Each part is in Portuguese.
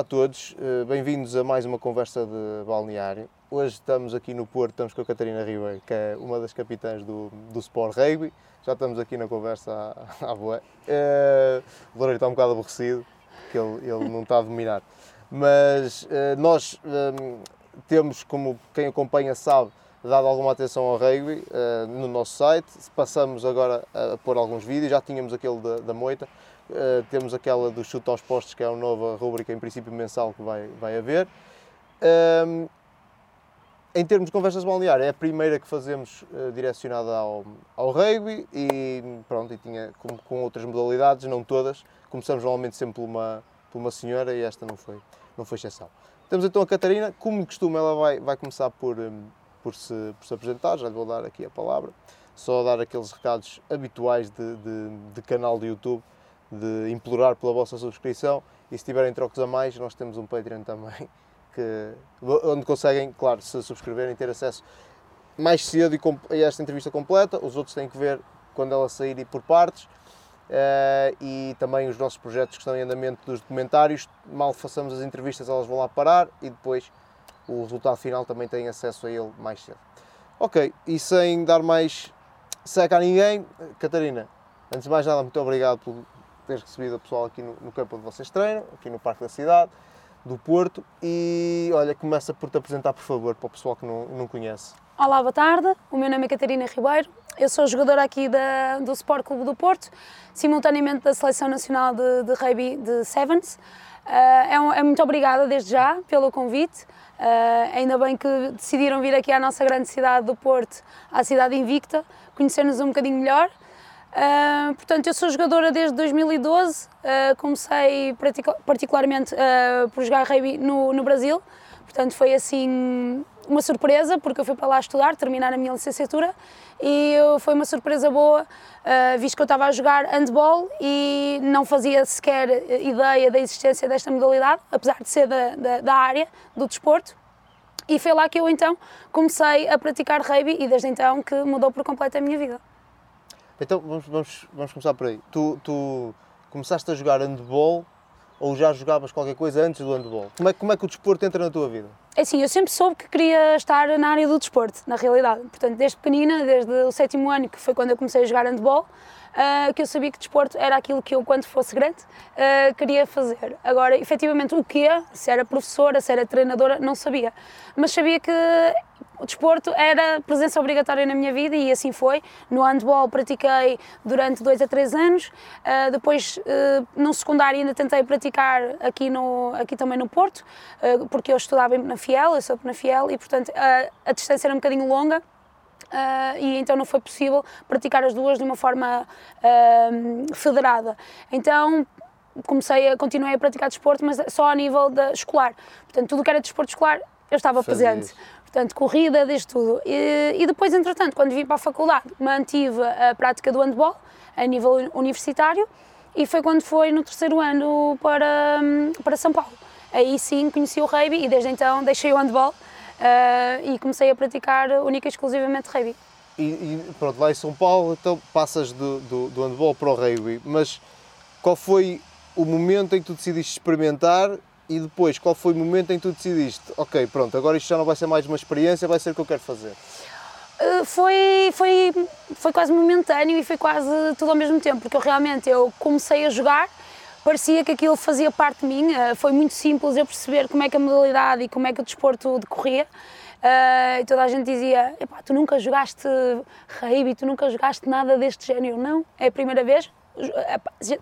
Olá a todos, eh, bem-vindos a mais uma conversa de balneário. Hoje estamos aqui no Porto, estamos com a Catarina Ribeiro, que é uma das capitãs do, do Sport Rugby. Já estamos aqui na conversa à, à boa. Uh, o Loureiro está um bocado aborrecido, que ele, ele não está a dominar. Mas uh, nós um, temos, como quem acompanha sabe, dado alguma atenção ao rugby uh, no nosso site. Passamos agora a, pôr alguns vídeos, já tínhamos aquele da, da moita, Uh, temos aquela do chute aos postos, que é a nova rubrica, em princípio mensal, que vai, vai haver. Um, ehm, em termos de conversas balnear, é a primeira que fazemos uh, direcionada ao, ao rugby e pronto, e tinha com, com, outras modalidades, não todas. Começamos normalmente sempre por uma, por uma senhora e esta não foi, não foi exceção. Temos então a Catarina, como costuma, ela vai, vai começar por, um, por, se, por se apresentar, já lhe vou dar aqui a palavra, só dar aqueles recados habituais de, de, de canal de YouTube de implorar pela vossa subscrição. E se tiverem trocos a mais, nós temos um Patreon também, que, onde conseguem, claro, se subscreverem, ter acesso mais cedo a esta entrevista completa, os outros têm que ver quando ela sair e por partes, uh, e também os nossos projetos que estão em andamento dos documentários, mal façamos as entrevistas elas vão lá parar e depois o resultado final também têm acesso a ele mais cedo. Ok, e sem dar mais seca a ninguém, Catarina, antes de mais nada, muito obrigado por teres recebido o pessoal aqui no, no campo onde vocês treinam, aqui no Parque da Cidade, do Porto. E olha, começa por te apresentar, por favor, para o pessoal que não, não conhece. Olá, boa tarde. O meu nome é Catarina Ribeiro. Eu sou jogadora aqui da, do Sport Clube do Porto, simultaneamente da Seleção Nacional de, de Rugby de Sevens. Uh, é, um, é, muito obrigada desde já pelo convite. Uh, ainda bem que decidiram vir aqui à nossa grande cidade do Porto, à cidade invicta, conhecer-nos um bocadinho melhor. Uh, portanto, eu sou jogadora desde 2012, uh, comecei particularmente uh, por jogar rugby no, no, Brasil, portanto foi assim uma surpresa, porque eu fui para lá estudar, terminar a minha licenciatura, e foi uma surpresa boa, visto que eu estava a jogar handball e não fazia sequer ideia da existência desta modalidade, apesar de ser da, da, da área do desporto, e foi lá que eu então comecei a praticar rugby e desde então que mudou por completo a minha vida. Então vamos, vamos, vamos começar por aí. Tu, tu começaste a jogar handball ou já jogavas qualquer coisa antes do handball? Como é, como é que o desporto entra na tua vida? É assim, eu sempre soube que queria estar na área do desporto, na realidade. Portanto, desde pequenina, desde o sétimo ano, que foi quando eu comecei a jogar handball, uh, que eu sabia que desporto era aquilo que eu, quando fosse grande, uh, queria fazer. Agora, efetivamente, o que se era professora, se era treinadora, não sabia. Mas sabia que o desporto era presença obrigatória na minha vida e assim foi. No handball pratiquei durante dois a três anos, uh, depois uh, no secundário ainda tentei praticar aqui, no, aqui também no Porto, uh, porque eu estudava na Fiel, eu sou na Fiel e portanto a distância era um bocadinho longa. Uh, e então não foi possível praticar as duas de uma forma uh, federada. Então comecei a continuei a praticar desporto, mas só a nível da escolar. Portanto, tudo que era desporto escolar eu estava Fazia presente. Isso. Portanto, corrida, desde tudo. E, e, depois, entretanto, quando vim para a faculdade, mantive a prática do handball a nível universitário e foi quando foi no terceiro ano para, para São Paulo. Aí sim conheci o rugby e desde então deixei o handball uh, e comecei a praticar única e exclusivamente rugby. E, e, pronto, lá em São Paulo, então passas do, do, do handball para o rugby, mas qual foi o momento em que tu decidiste experimentar e depois, qual foi o momento em que tu decidiste, ok, pronto, agora isto já não vai ser mais uma experiência, vai ser o que eu quero fazer? Uh, foi, foi, foi quase momentâneo e foi quase tudo ao mesmo tempo, porque eu realmente eu comecei a jogar, parecia que aquilo fazia parte de mim, uh, foi muito simples eu perceber como é que a modalidade e como é que o desporto decorria. Uh, e toda a gente dizia: tu nunca jogaste rugby, tu nunca jogaste nada deste género. Não, é a primeira vez,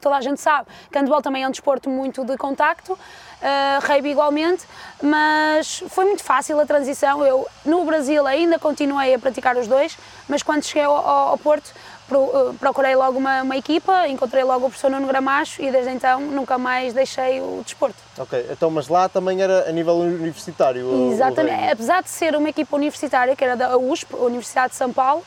toda a gente sabe que handball também é um desporto muito de contacto, uh, rugby igualmente, mas foi muito fácil a transição. Eu, no Brasil, ainda continuei a praticar os dois, mas quando cheguei ao, ao Porto, uh, procurei logo uma, uma, equipa, encontrei logo o professor Nuno Gramacho e desde então nunca mais deixei o desporto. Ok, então, mas lá também era a nível universitário? Exatamente, apesar de ser uma equipa universitária, que era da USP, Universidade de São Paulo,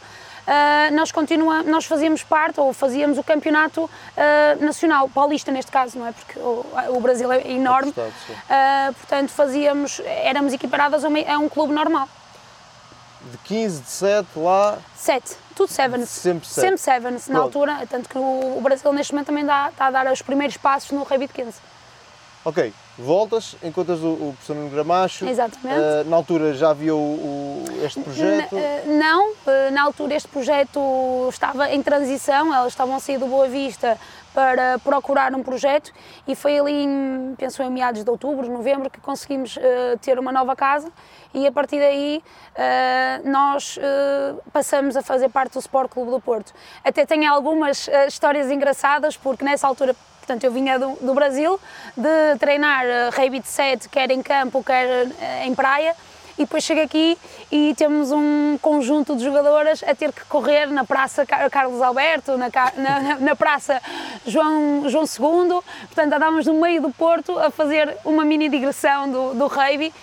uh, nós, continua, nós fazíamos parte, ou fazíamos o campeonato uh, nacional, paulista neste caso, não é? Porque o, o Brasil é enorme, uh, portanto fazíamos, éramos equiparadas a, uma, a um clube normal. De 15, de 7 lá? 7, tudo sevens. Sempre 7. Sempre sevens, na altura, tanto que o, o Brasil neste momento também dá, está a dar os primeiros passos no rugby de 15. Ok, voltas, encontras o, o professor Nuno Gramacho. Exatamente. Uh, na altura já havia o, o, este projeto? N uh, não, uh, na altura este projeto estava em transição, elas estavam a sair do Boa Vista para procurar um projeto e foi ali, em, penso em meados de outubro, novembro, que conseguimos ter uma nova casa e a partir daí nós passamos a fazer parte do Sport Clube do Porto. Até tenho algumas histórias engraçadas porque nessa altura Portanto, eu vinha do, do Brasil de treinar uh, de 7, quer em campo, quer uh, em praia, e depois chego aqui e temos um conjunto de jogadoras a ter que correr na Praça Carlos Alberto, na, na, na Praça João, João II, portanto andámos no meio do Porto a fazer uma mini digressão do, do rugby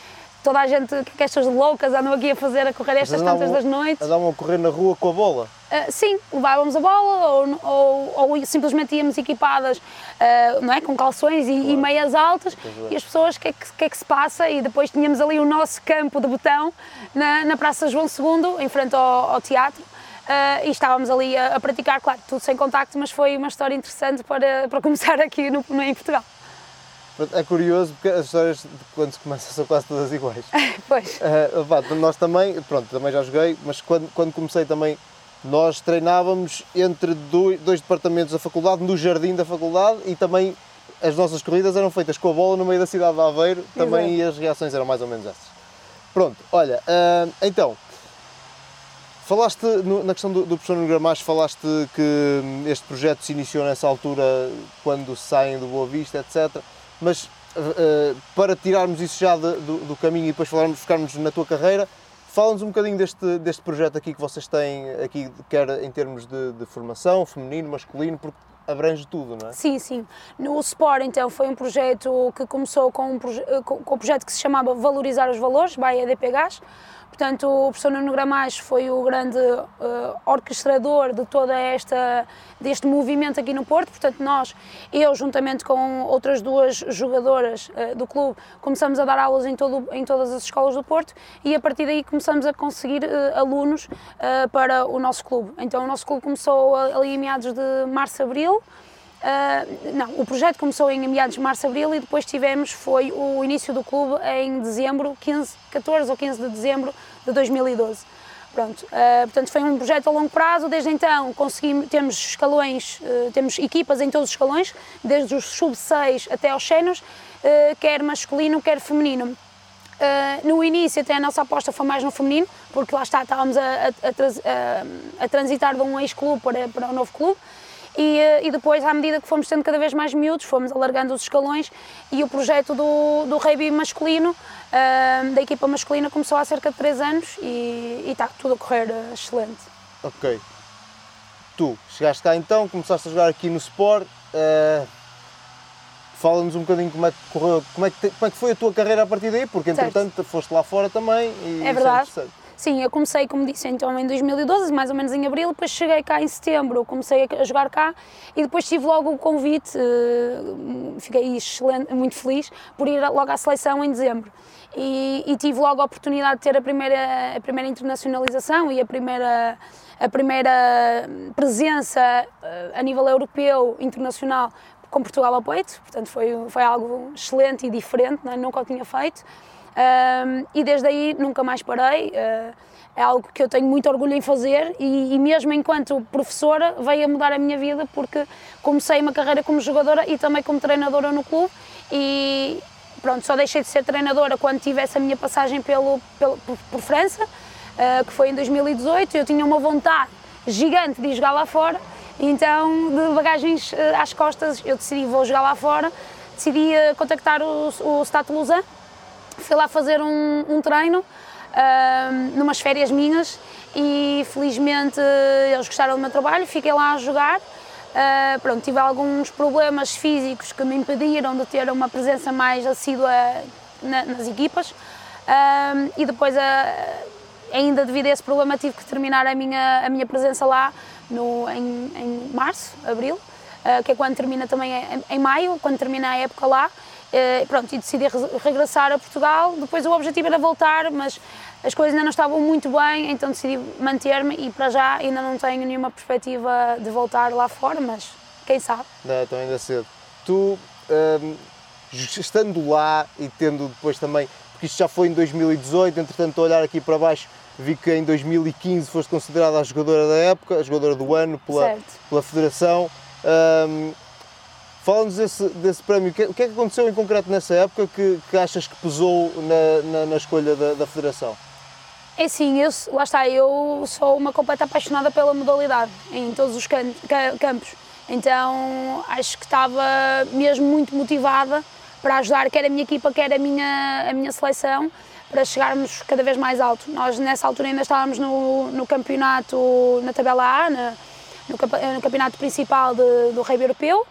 toda a gente, que estas loucas andam aqui a fazer, a correr estas tantas das noites. Andavam a correr na rua com a bola? Uh, sim, levávamos a bola ou, ou, ou simplesmente íamos equipadas uh, não é, com calções e, claro. e meias altas e as pessoas, o que, é que, que, é que se passa? E depois tínhamos ali o nosso campo de botão na, na Praça João II, em frente ao, ao teatro. Uh, e estávamos ali a, a, praticar, claro, tudo sem contacto, mas foi uma história interessante para, para começar aqui no, no em Portugal. É curioso porque as histórias de quando se começa são quase todas iguais. pois. Uh, pá, nós também, pronto, também já joguei, mas quando, quando comecei também, nós treinávamos entre dois, dois departamentos da faculdade, no jardim da faculdade e também as nossas corridas eram feitas com a bola no meio da cidade de Aveiro, também e as reações eram mais ou menos essas. Pronto, olha, uh, então, falaste no, na questão do, do professor Nuno Gramacho, falaste que este projeto se iniciou nessa altura quando saem do Boa Vista, etc mas uh, para tirarmos isso já de, do, do, caminho e depois falarmos, ficarmos na tua carreira, fala-nos um bocadinho deste, deste projeto aqui que vocês têm, aqui, quer em termos de, de formação, feminino, masculino, porque abrange tudo, não é? Sim, sim. No Sport, então, foi um projeto que começou com um, com, com um projeto que se chamava Valorizar os Valores, by EDP Gás, Portanto, o professor Nuno Gramais foi o grande uh, orquestrador de toda esta deste movimento aqui no Porto. Portanto, nós, eu juntamente com outras duas jogadoras uh, do clube, começamos a dar aulas em, todo, em todas as escolas do Porto e a partir daí começamos a conseguir uh, alunos para o nosso clube. Então, o nosso clube começou ali em meados de março, abril. Uh, não, o projeto começou em meados de março, abril e depois tivemos, foi o início do clube em dezembro, 15, 14 ou 15 de dezembro de 2012. Pronto, uh, portanto foi um projeto a longo prazo, desde então conseguimos, temos escalões, uh, temos equipas em todos os escalões, desde os sub-6 até aos sénios, quer masculino, quer feminino. no início até a nossa aposta foi mais no feminino, porque lá está, estávamos a, a, a, a transitar de um ex-clube para, para um novo clube, e, eh, e, depois, à medida que fomos tendo cada vez mais miúdos, fomos alargando os escalões e o projeto do, do rugby masculino, uh, da equipa masculina, começou há cerca de 3 anos e, e está tudo a correr uh, excelente. Ok. Tu chegaste cá então, começaste a jogar aqui no Sport. Uh, Fala-nos um bocadinho como é, que correu, como, é que, como é que foi a tua carreira a partir daí, porque entretanto certo. foste lá fora também e é, é verdade. Sim, eu comecei, como disse, então em 2012, mais ou menos em abril, depois cheguei cá em setembro, comecei a jogar cá e depois tive logo o convite, eh, fiquei excelente, muito feliz por ir logo à seleção em dezembro. E, e tive logo a oportunidade de ter a primeira, a primeira internacionalização e a primeira, a primeira presença eh, a nível europeu, internacional, com Portugal ao peito, portanto foi, foi algo excelente e diferente, não é? nunca o tinha feito. Um, e desde aí nunca mais parei. Uh, é algo que eu tenho muito orgulho em fazer e, e, mesmo enquanto professora veio a mudar a minha vida porque comecei uma carreira como jogadora e também como treinadora no clube e pronto, só deixei de ser treinadora quando tive essa minha passagem pelo, pelo por, por, França, uh, que foi em 2018, eu tinha uma vontade gigante de jogar lá fora, então de bagagens uh, às costas eu decidi vou jogar lá fora, decidi contactar o, o Stade Lausanne fui lá fazer um, um treino, uh, numas férias minhas, e felizmente eles gostaram do meu trabalho, fiquei lá a jogar. Uh, pronto, tive alguns problemas físicos que me impediram de ter uma presença mais assídua na, nas equipas uh, e depois, uh, ainda devido a esse problema, tive que terminar a minha, a minha presença lá no, em, em março, abril, que é quando termina também em, em maio, quando termina a época lá. Uh, pronto, e decidi regressar a Portugal. Depois o objetivo era voltar, mas as coisas ainda não estavam muito bem, então decidi manter-me e para já ainda não tenho nenhuma perspectiva de voltar lá fora, mas quem sabe. Não, então ainda cedo. Tu, um, estando lá e tendo depois também, porque isto já foi em 2018, entretanto estou a olhar aqui para baixo, vi que em 2015 foste considerada a jogadora da época, a jogadora do ano pela, pela Federação. Um, Fala-nos desse, desse prémio, o que, é que aconteceu em concreto nessa época que, que achas que pesou na, na, na escolha da, da Federação? É sim, eu, lá está, eu sou uma completa apaixonada pela modalidade, em todos os campos. Então acho que estava mesmo muito motivada para ajudar quer a minha equipa, quer a minha, a minha seleção, para chegarmos cada vez mais alto. Nós nessa altura ainda estávamos no, no campeonato, na tabela A, na, no, no, campeonato principal de, do Rei Europeu.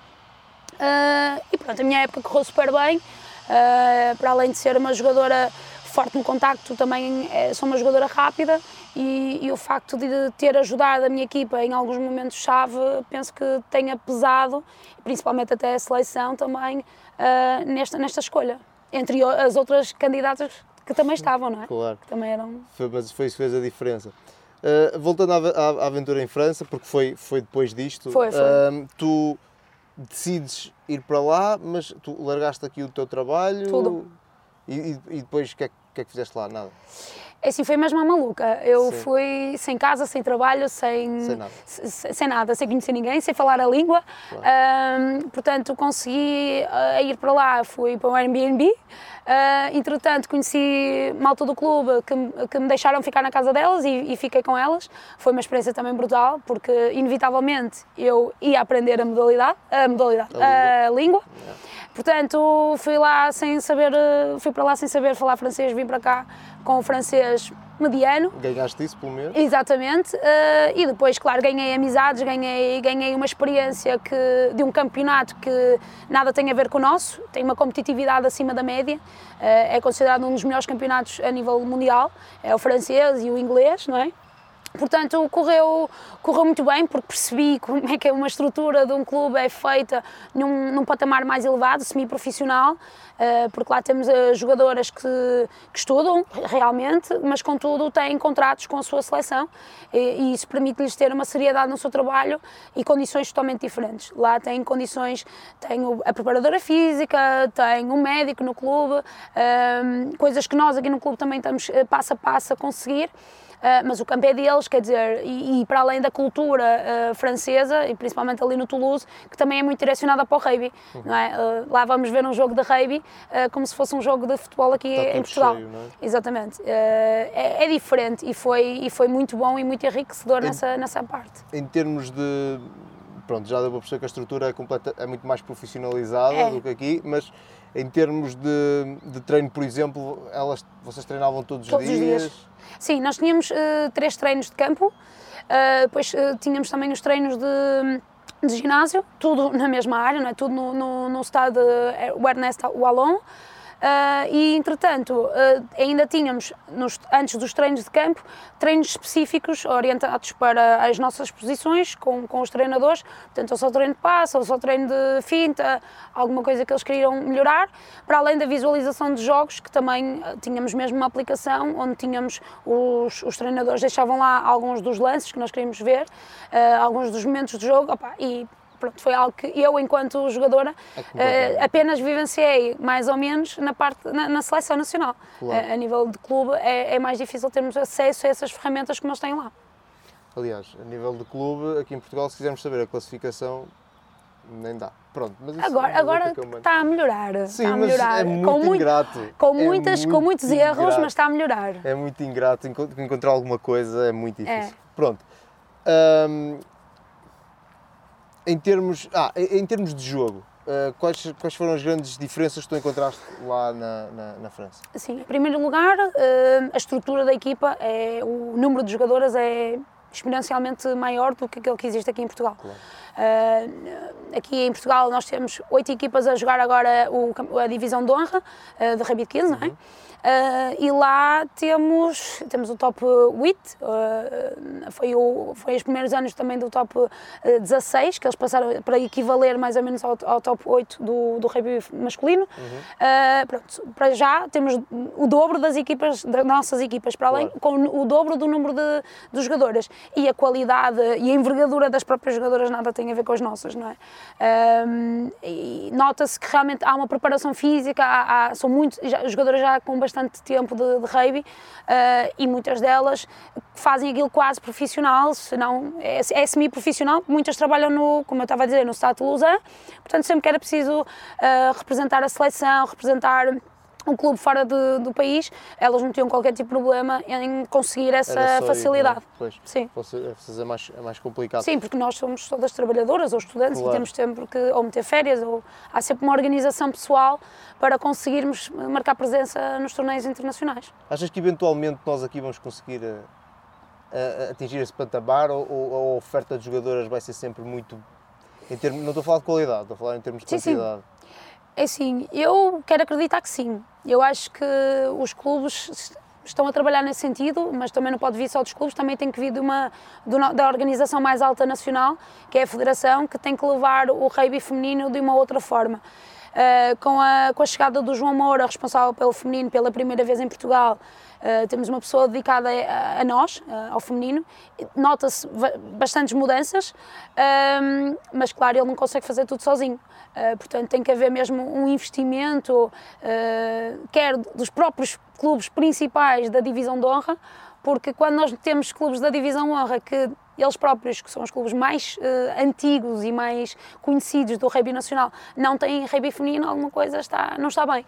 Uh, e pronto, a minha época correu super bem, uh, para além de ser uma jogadora forte no contacto, também é, sou uma jogadora rápida e, e, o facto de ter ajudado a minha equipa em alguns momentos-chave, penso que tenha pesado, principalmente até a seleção também, uh, nesta, nesta escolha, entre as outras candidatas que também estavam, não é? Claro. Que também eram... Foi, mas foi isso que fez a diferença. Uh, voltando à, à, aventura em França, porque foi, foi depois disto, foi, foi. Tu decides ir para lá, mas tu largaste aqui o teu trabalho Tudo. E, e depois o que, é, que é que fizeste lá? Nada? É assim, foi mesmo uma maluca. Eu Sim. fui sem casa, sem trabalho, sem, sem nada. sem, nada, sem conhecer ninguém, sem falar a língua. Claro. Um, portanto, consegui uh, ir para lá, fui para um Airbnb. Uh, entretanto, conheci malta do clube que, que me deixaram ficar na casa delas e, e, fiquei com elas. Foi uma experiência também brutal, porque inevitavelmente eu ia aprender a modalidade, a, modalidade, a língua. A língua. Yeah. Portanto, fui lá sem saber, fui para lá sem saber falar francês, vim para cá com o francês mediano. Ganhaste isso pelo menos? Exatamente. Uh, e depois, claro, ganhei amizades, ganhei, ganhei uma experiência que, de um campeonato que nada tem a ver com o nosso, tem uma competitividade acima da média, uh, é considerado um dos melhores campeonatos a nível mundial, é o francês e o inglês, não é? Portanto, correu, correu muito bem, porque percebi como é que uma estrutura de um clube é feita num, num patamar mais elevado, semi-profissional, uh, porque lá temos uh, jogadoras que, que, estudam realmente, mas contudo têm contratos com a sua seleção e, e isso permite-lhes ter uma seriedade no seu trabalho e condições totalmente diferentes. Lá tem condições, tem a preparadora física, tem um médico no clube, uh, coisas que nós aqui no clube também estamos passo a passo a conseguir. Uh, mas o campo é deles, quer dizer, e, e para além da cultura uh, francesa, e principalmente ali no Toulouse, que também é muito direcionada para o rugby, uhum. não é? Uh, lá vamos ver um jogo de rugby como se fosse um jogo de futebol aqui Está em Portugal. Cheio, é? Exatamente. É, é, diferente e foi, e foi muito bom e muito enriquecedor em, nessa, nessa parte. Em termos de. Pronto, já deu para perceber que a estrutura é, completa, é muito mais profissionalizada é. do que aqui, mas em termos de, de treino, por exemplo, elas, vocês treinavam todos, todos os dias? Dias. Sim, nós tínhamos uh, três treinos de campo, uh, depois uh, tínhamos também os treinos de, de, ginásio, tudo na mesma área, não é? tudo no, no, no estado o Ernest Wallon. Uh, e, entretanto, uh, ainda tínhamos, nos, antes dos treinos de campo, treinos específicos orientados para as nossas posições com, com os treinadores. Portanto, ou só treino de passo, ou só treino de finta, alguma coisa que eles queriam melhorar. Para além da visualização de jogos, que também uh, tínhamos mesmo uma aplicação onde tínhamos os, os, treinadores deixavam lá alguns dos lances que nós queríamos ver, alguns dos momentos de jogo. Opa, e pronto, foi algo que eu, enquanto jogadora, é uh, apenas vivenciei mais ou menos na, parte, na, na seleção nacional. Claro. Uh, a nível de clube é, é, mais difícil termos acesso a essas ferramentas que nós têm lá. Aliás, a nível de clube, aqui em Portugal, se quisermos saber a classificação, nem dá. Pronto, mas agora, é agora está a melhorar. Sim, está a melhorar. é muito com ingrato. Com, muitas, é com muitos ingrato. erros, mas está a melhorar. É muito ingrato. Encontrar alguma coisa é muito difícil. É. Pronto. Um, em termos, ah, em termos de jogo, uh, quais, quais foram as grandes diferenças que tu encontraste lá na, na, na França? Sim, em primeiro lugar, uh, a estrutura da equipa, é, o número de jogadoras é exponencialmente maior do que aquele que existe aqui em Portugal. Claro. Uh, aqui em Portugal nós temos oito equipas a jogar agora o, a divisão de honra uh, de Rabbit 15, não é? Uh, e lá temos, temos o top 8, uh, foi, o, foi os primeiros anos também do top 16, que eles passaram para equivaler mais ou menos ao, ao top 8 do, do rugby masculino. Uhum. Uh, pronto, para já temos o dobro das equipas, das nossas equipas, para além, claro. com o dobro do número de, de jogadoras. E a qualidade e a envergadura das próprias jogadoras nada tem a ver com as nossas, não é? Nota-se que realmente há uma preparação física, há, há, são muitos, jogadoras já com bastante bastante tempo de, de rugby uh, e muitas delas fazem aquilo quase profissional, se não é, é semi-profissional, muitas trabalham no, como eu estava a dizer, no Stade de Lausanne, portanto sempre que era preciso uh, representar a seleção, representar um clube fora de, do país, elas não tinham qualquer tipo de problema em conseguir essa facilidade. Ir, pois, Sim. É mais, é mais complicado. Sim, porque nós somos todas trabalhadoras ou estudantes claro. e temos sempre que ou meter férias ou há sempre uma organização pessoal para conseguirmos marcar presença nos torneios internacionais. Achas que eventualmente nós aqui vamos conseguir a, eh, a, a atingir esse patamar ou, ou, a oferta de jogadoras vai ser sempre muito em termos, não estou a falar de qualidade, estou a falar em termos de sim, quantidade. Sim. É assim, eu quero acreditar que sim. Eu acho que os clubes estão a trabalhar nesse sentido, mas também não pode vir só dos clubes, também tem que vir de uma, de, da organização mais alta nacional, que é a Federação, que tem que levar o rugby feminino de uma outra forma. Uh, com, a, com a chegada do João Moura, responsável pelo feminino pela primeira vez em Portugal, uh, temos uma pessoa dedicada a, nós, uh, ao feminino. Nota-se bastantes mudanças, mas claro, ele não consegue fazer tudo sozinho. portanto, tem que haver mesmo um investimento, quer dos próprios clubes principais da divisão de honra, porque quando nós temos clubes da divisão honra que eles próprios, que são os clubes mais uh, antigos e mais conhecidos do rugby nacional, não têm rugby feminino, alguma coisa está, não está bem.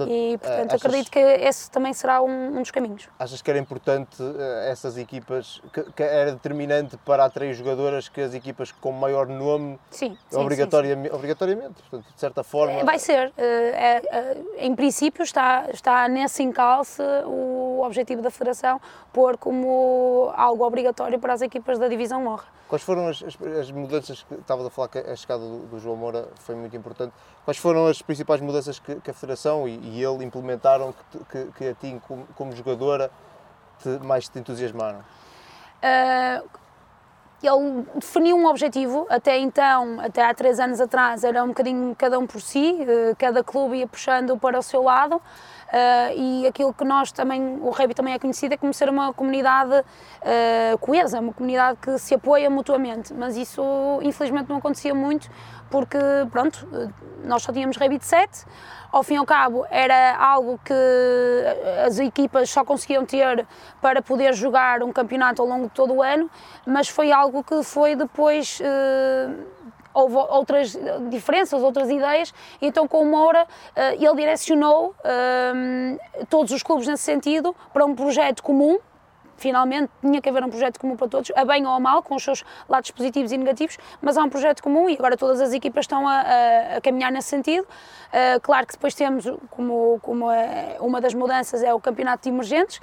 Portanto, e, portanto, achas, acredito que esse também será um, um, dos caminhos. Achas que era importante uh, essas equipas, que, que, era determinante para atrair jogadoras que as equipas com maior nome, sim, obrigatoriamente, sim, sim. obrigatoriamente, portanto, de certa forma... Vai ser. Uh, é, em princípio está, está nesse encalce o objetivo da Federação pôr como algo obrigatório para as equipas da Divisão Honra. Quais foram as, as, as mudanças que estavas a falar que a chegada do, do, João Moura foi muito importante? Quais foram as principais mudanças que, que a Federação e, e, ele implementaram que, que, que a ti, como, como jogadora, te, mais te entusiasmaram? Uh, ele definiu um objetivo, até então, até há três anos atrás, era um bocadinho cada um por si, uh, cada clube ia puxando para o seu lado. Uh, e aquilo que nós também, o rugby também é conhecido é como ser uma comunidade uh, coesa, uma comunidade que se apoia mutuamente, mas isso infelizmente não acontecia muito porque, pronto, nós só tínhamos rugby de 7, ao fim e ao cabo era algo que as equipas só conseguiam ter para poder jogar um campeonato ao longo de todo o ano, mas foi algo que foi depois... Houve outras diferenças, outras ideias, e então com o Moura eh, ele direcionou eh, todos os clubes nesse sentido para um projeto comum, finalmente tinha que haver um projeto comum para todos, a bem ou a mal, com os seus lados positivos e negativos, mas há um projeto comum e agora todas as equipas estão a, a, a caminhar nesse sentido. Uh, claro que depois temos, como, como é, uma das mudanças é o campeonato de emergentes,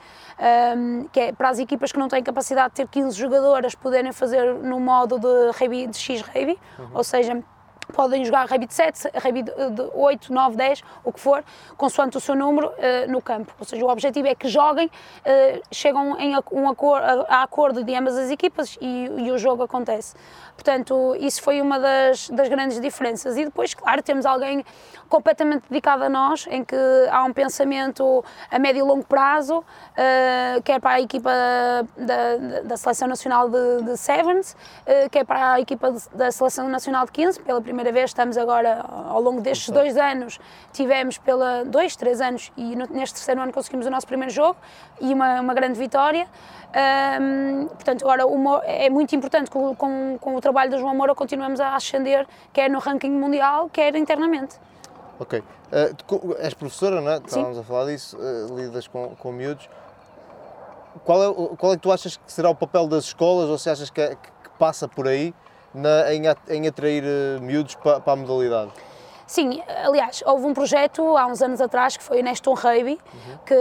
um, que é para as equipas que não têm capacidade de ter 15 jogadoras poderem fazer no modo de, rugby, de X-Rugby, uhum. ou seja, podem jogar de 7, rugby de 8, 9, 10, o que for, consoante o seu número, uh, no campo. Ou seja, o objetivo é que joguem, uh, chegam em um acordo, a, acordo de ambas as equipas e, e, o jogo acontece. Portanto, isso foi uma das, das grandes diferenças. E depois, claro, temos alguém completamente dedicado a nós, em que há um pensamento a médio e longo prazo, uh, quer para a equipa da, da Seleção Nacional de, de Sevens, uh, quer para a equipa de, da Seleção Nacional de 15, pela primeira vez estamos agora, ao longo destes dois anos, tivemos pela dois, três anos e no, neste terceiro ano conseguimos o nosso primeiro jogo e uma, uma grande vitória. Um, portanto, agora é muito importante que com, com o trabalho da João Moura continuemos a ascender, quer no ranking mundial, quer internamente. Ok. Uh, tu, és professora, não é? Estávamos a falar disso, uh, lidas com, com miúdos. Qual é, qual é que tu achas que será o papel das escolas, ou se achas que, é, que passa por aí na, em, em atrair uh, miúdos para, para a modalidade? Sim, aliás, houve um projeto há uns anos atrás que foi Neston Rugby, uhum. que,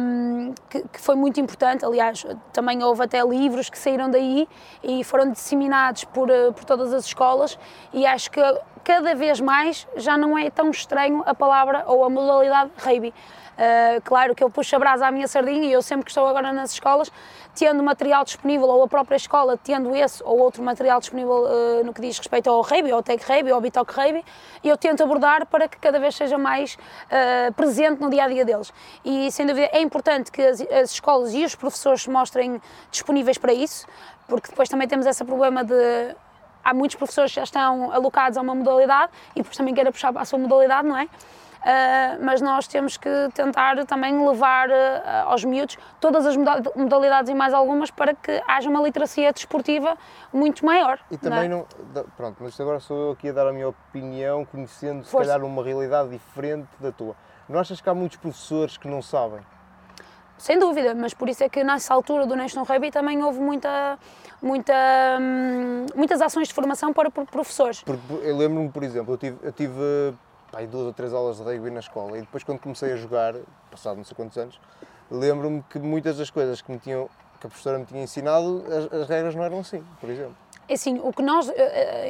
hum, que, que, foi muito importante. Aliás, também houve até livros que saíram daí e foram disseminados por, eh, por todas as escolas. E acho que cada vez mais já não é tão estranho a palavra ou a modalidade rugby. Uh, claro que eu puxo a brasa à minha sardinha e eu sempre que estou agora nas escolas, tendo material disponível ou a própria escola tendo esse ou outro material disponível uh, no que diz respeito ao rugby, ao tag rugby, ao bitoque rugby, eu tento abordar para que cada vez seja mais uh, presente no dia a dia deles. E sem dúvida é importante que as, as escolas e os professores se mostrem disponíveis para isso, porque depois também temos esse problema de há muitos professores que já estão alocados a uma modalidade e depois também querem puxar a sua modalidade, não é? Uh, mas nós temos que tentar também levar uh, aos miúdos todas as modalidades e mais algumas para que haja uma literacia desportiva muito maior. E também não, é? não pronto, mas agora sou eu aqui a dar a minha opinião, conhecendo se calhar uma realidade diferente da tua. Não achas que há muitos professores que não sabem? Sem dúvida, mas por isso é que nessa altura do National Rugby também houve muita, muita, hum, muitas ações de formação para professores. Eu lembro-me, por exemplo, eu tive, eu tive pai, duas ou três aulas de rugby na escola e depois quando comecei a jogar, passado não sei quantos anos, lembro-me que muitas das coisas que, me tinham, que a professora me tinha ensinado, as, as regras não eram assim, por exemplo. É assim, o que nós uh,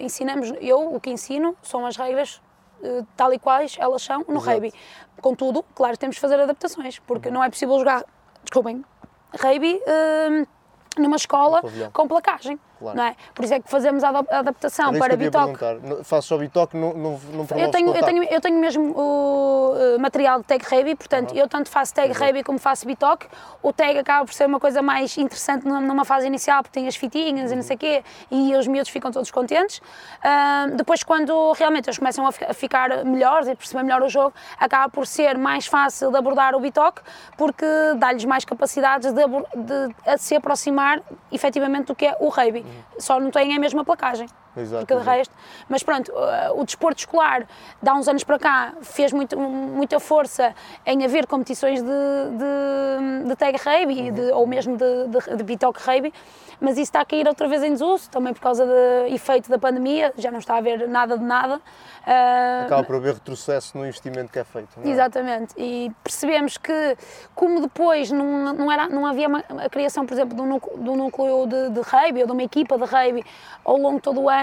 ensinamos, eu o que ensino são as regras uh, tal e quais elas são no Exato. rugby. Contudo, claro, temos de fazer adaptações, porque uhum. não é possível jogar, desculpem, rugby uh, numa escola com placagem. Claro. Não é? Por isso é que fazemos a adaptação para bitoque. Faço só bitoque, não, não, não eu tenho, eu tenho, eu tenho mesmo o uh, material de tag heavy, portanto, uhum. eu tanto faço tag Exato. heavy como faço bitoque. O tag acaba por ser uma coisa mais interessante numa fase inicial, porque tem as fitinhas uhum. e não sei o quê, e os miúdos ficam todos contentes. Uh, depois, quando realmente eles começam a, ficar melhores e perceber melhor o jogo, acaba por ser mais fácil de abordar o bitoque, porque dá-lhes mais capacidades de, de, de, se aproximar efetivamente do que é o rugby. Uhum só não têm a mesma placagem. Exato, porque de resto, mas pronto, uh, o desporto escolar, de há uns anos para cá, fez muito, muita força em haver competições de, de, de tag rugby uhum. ou mesmo de, de, de bitoque rugby, mas isso está a cair outra vez em desuso, também por causa do efeito da pandemia, já não está a haver nada de nada. Uh, Acaba por haver retrocesso no investimento que é feito. É? Exatamente, e percebemos que, como depois não, não, era, não havia uma, a criação, por exemplo, de núcleo, de, um núcleo de, de rugby ou de uma equipa de rugby ao longo de todo o ano,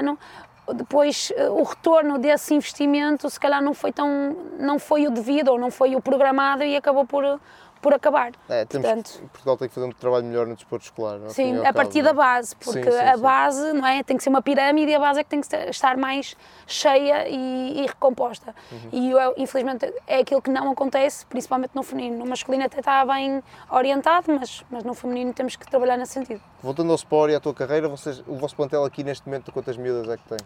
depois eh, o retorno desse investimento se calhar não foi tão não foi o devido ou não foi o programado e acabou por por acabar. É, Portanto, Portugal tem que fazer um trabalho melhor no desporto escolar. Sim, a partir da é? base, porque sim, sim, a base não é, tem que ser uma pirâmide e a base é que tem que estar mais cheia e, e recomposta. Uhum. E eu, infelizmente é aquilo que não acontece, principalmente no feminino. No masculino até está bem orientado, mas, mas no feminino temos que trabalhar nesse sentido. Voltando ao Sport e à tua carreira, vocês, o vosso plantel aqui neste momento, quantas miúdas é que tem?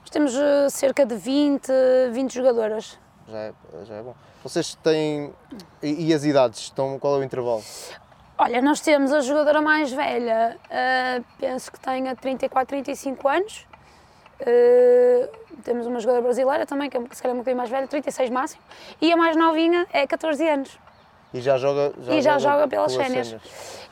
Nós temos uh, cerca de 20, 20 jogadoras. Já é, já é bom. Vocês têm. E, e, as idades? Estão, qual é o intervalo? Olha, nós temos a jogadora mais velha, uh, penso que tenha 34, 35 anos. Uh, temos uma jogadora brasileira também, que é, se calhar é um bocadinho mais velha, 36 máximo. E a mais novinha é 14 anos. E já joga, já e já joga, joga pelas séniores,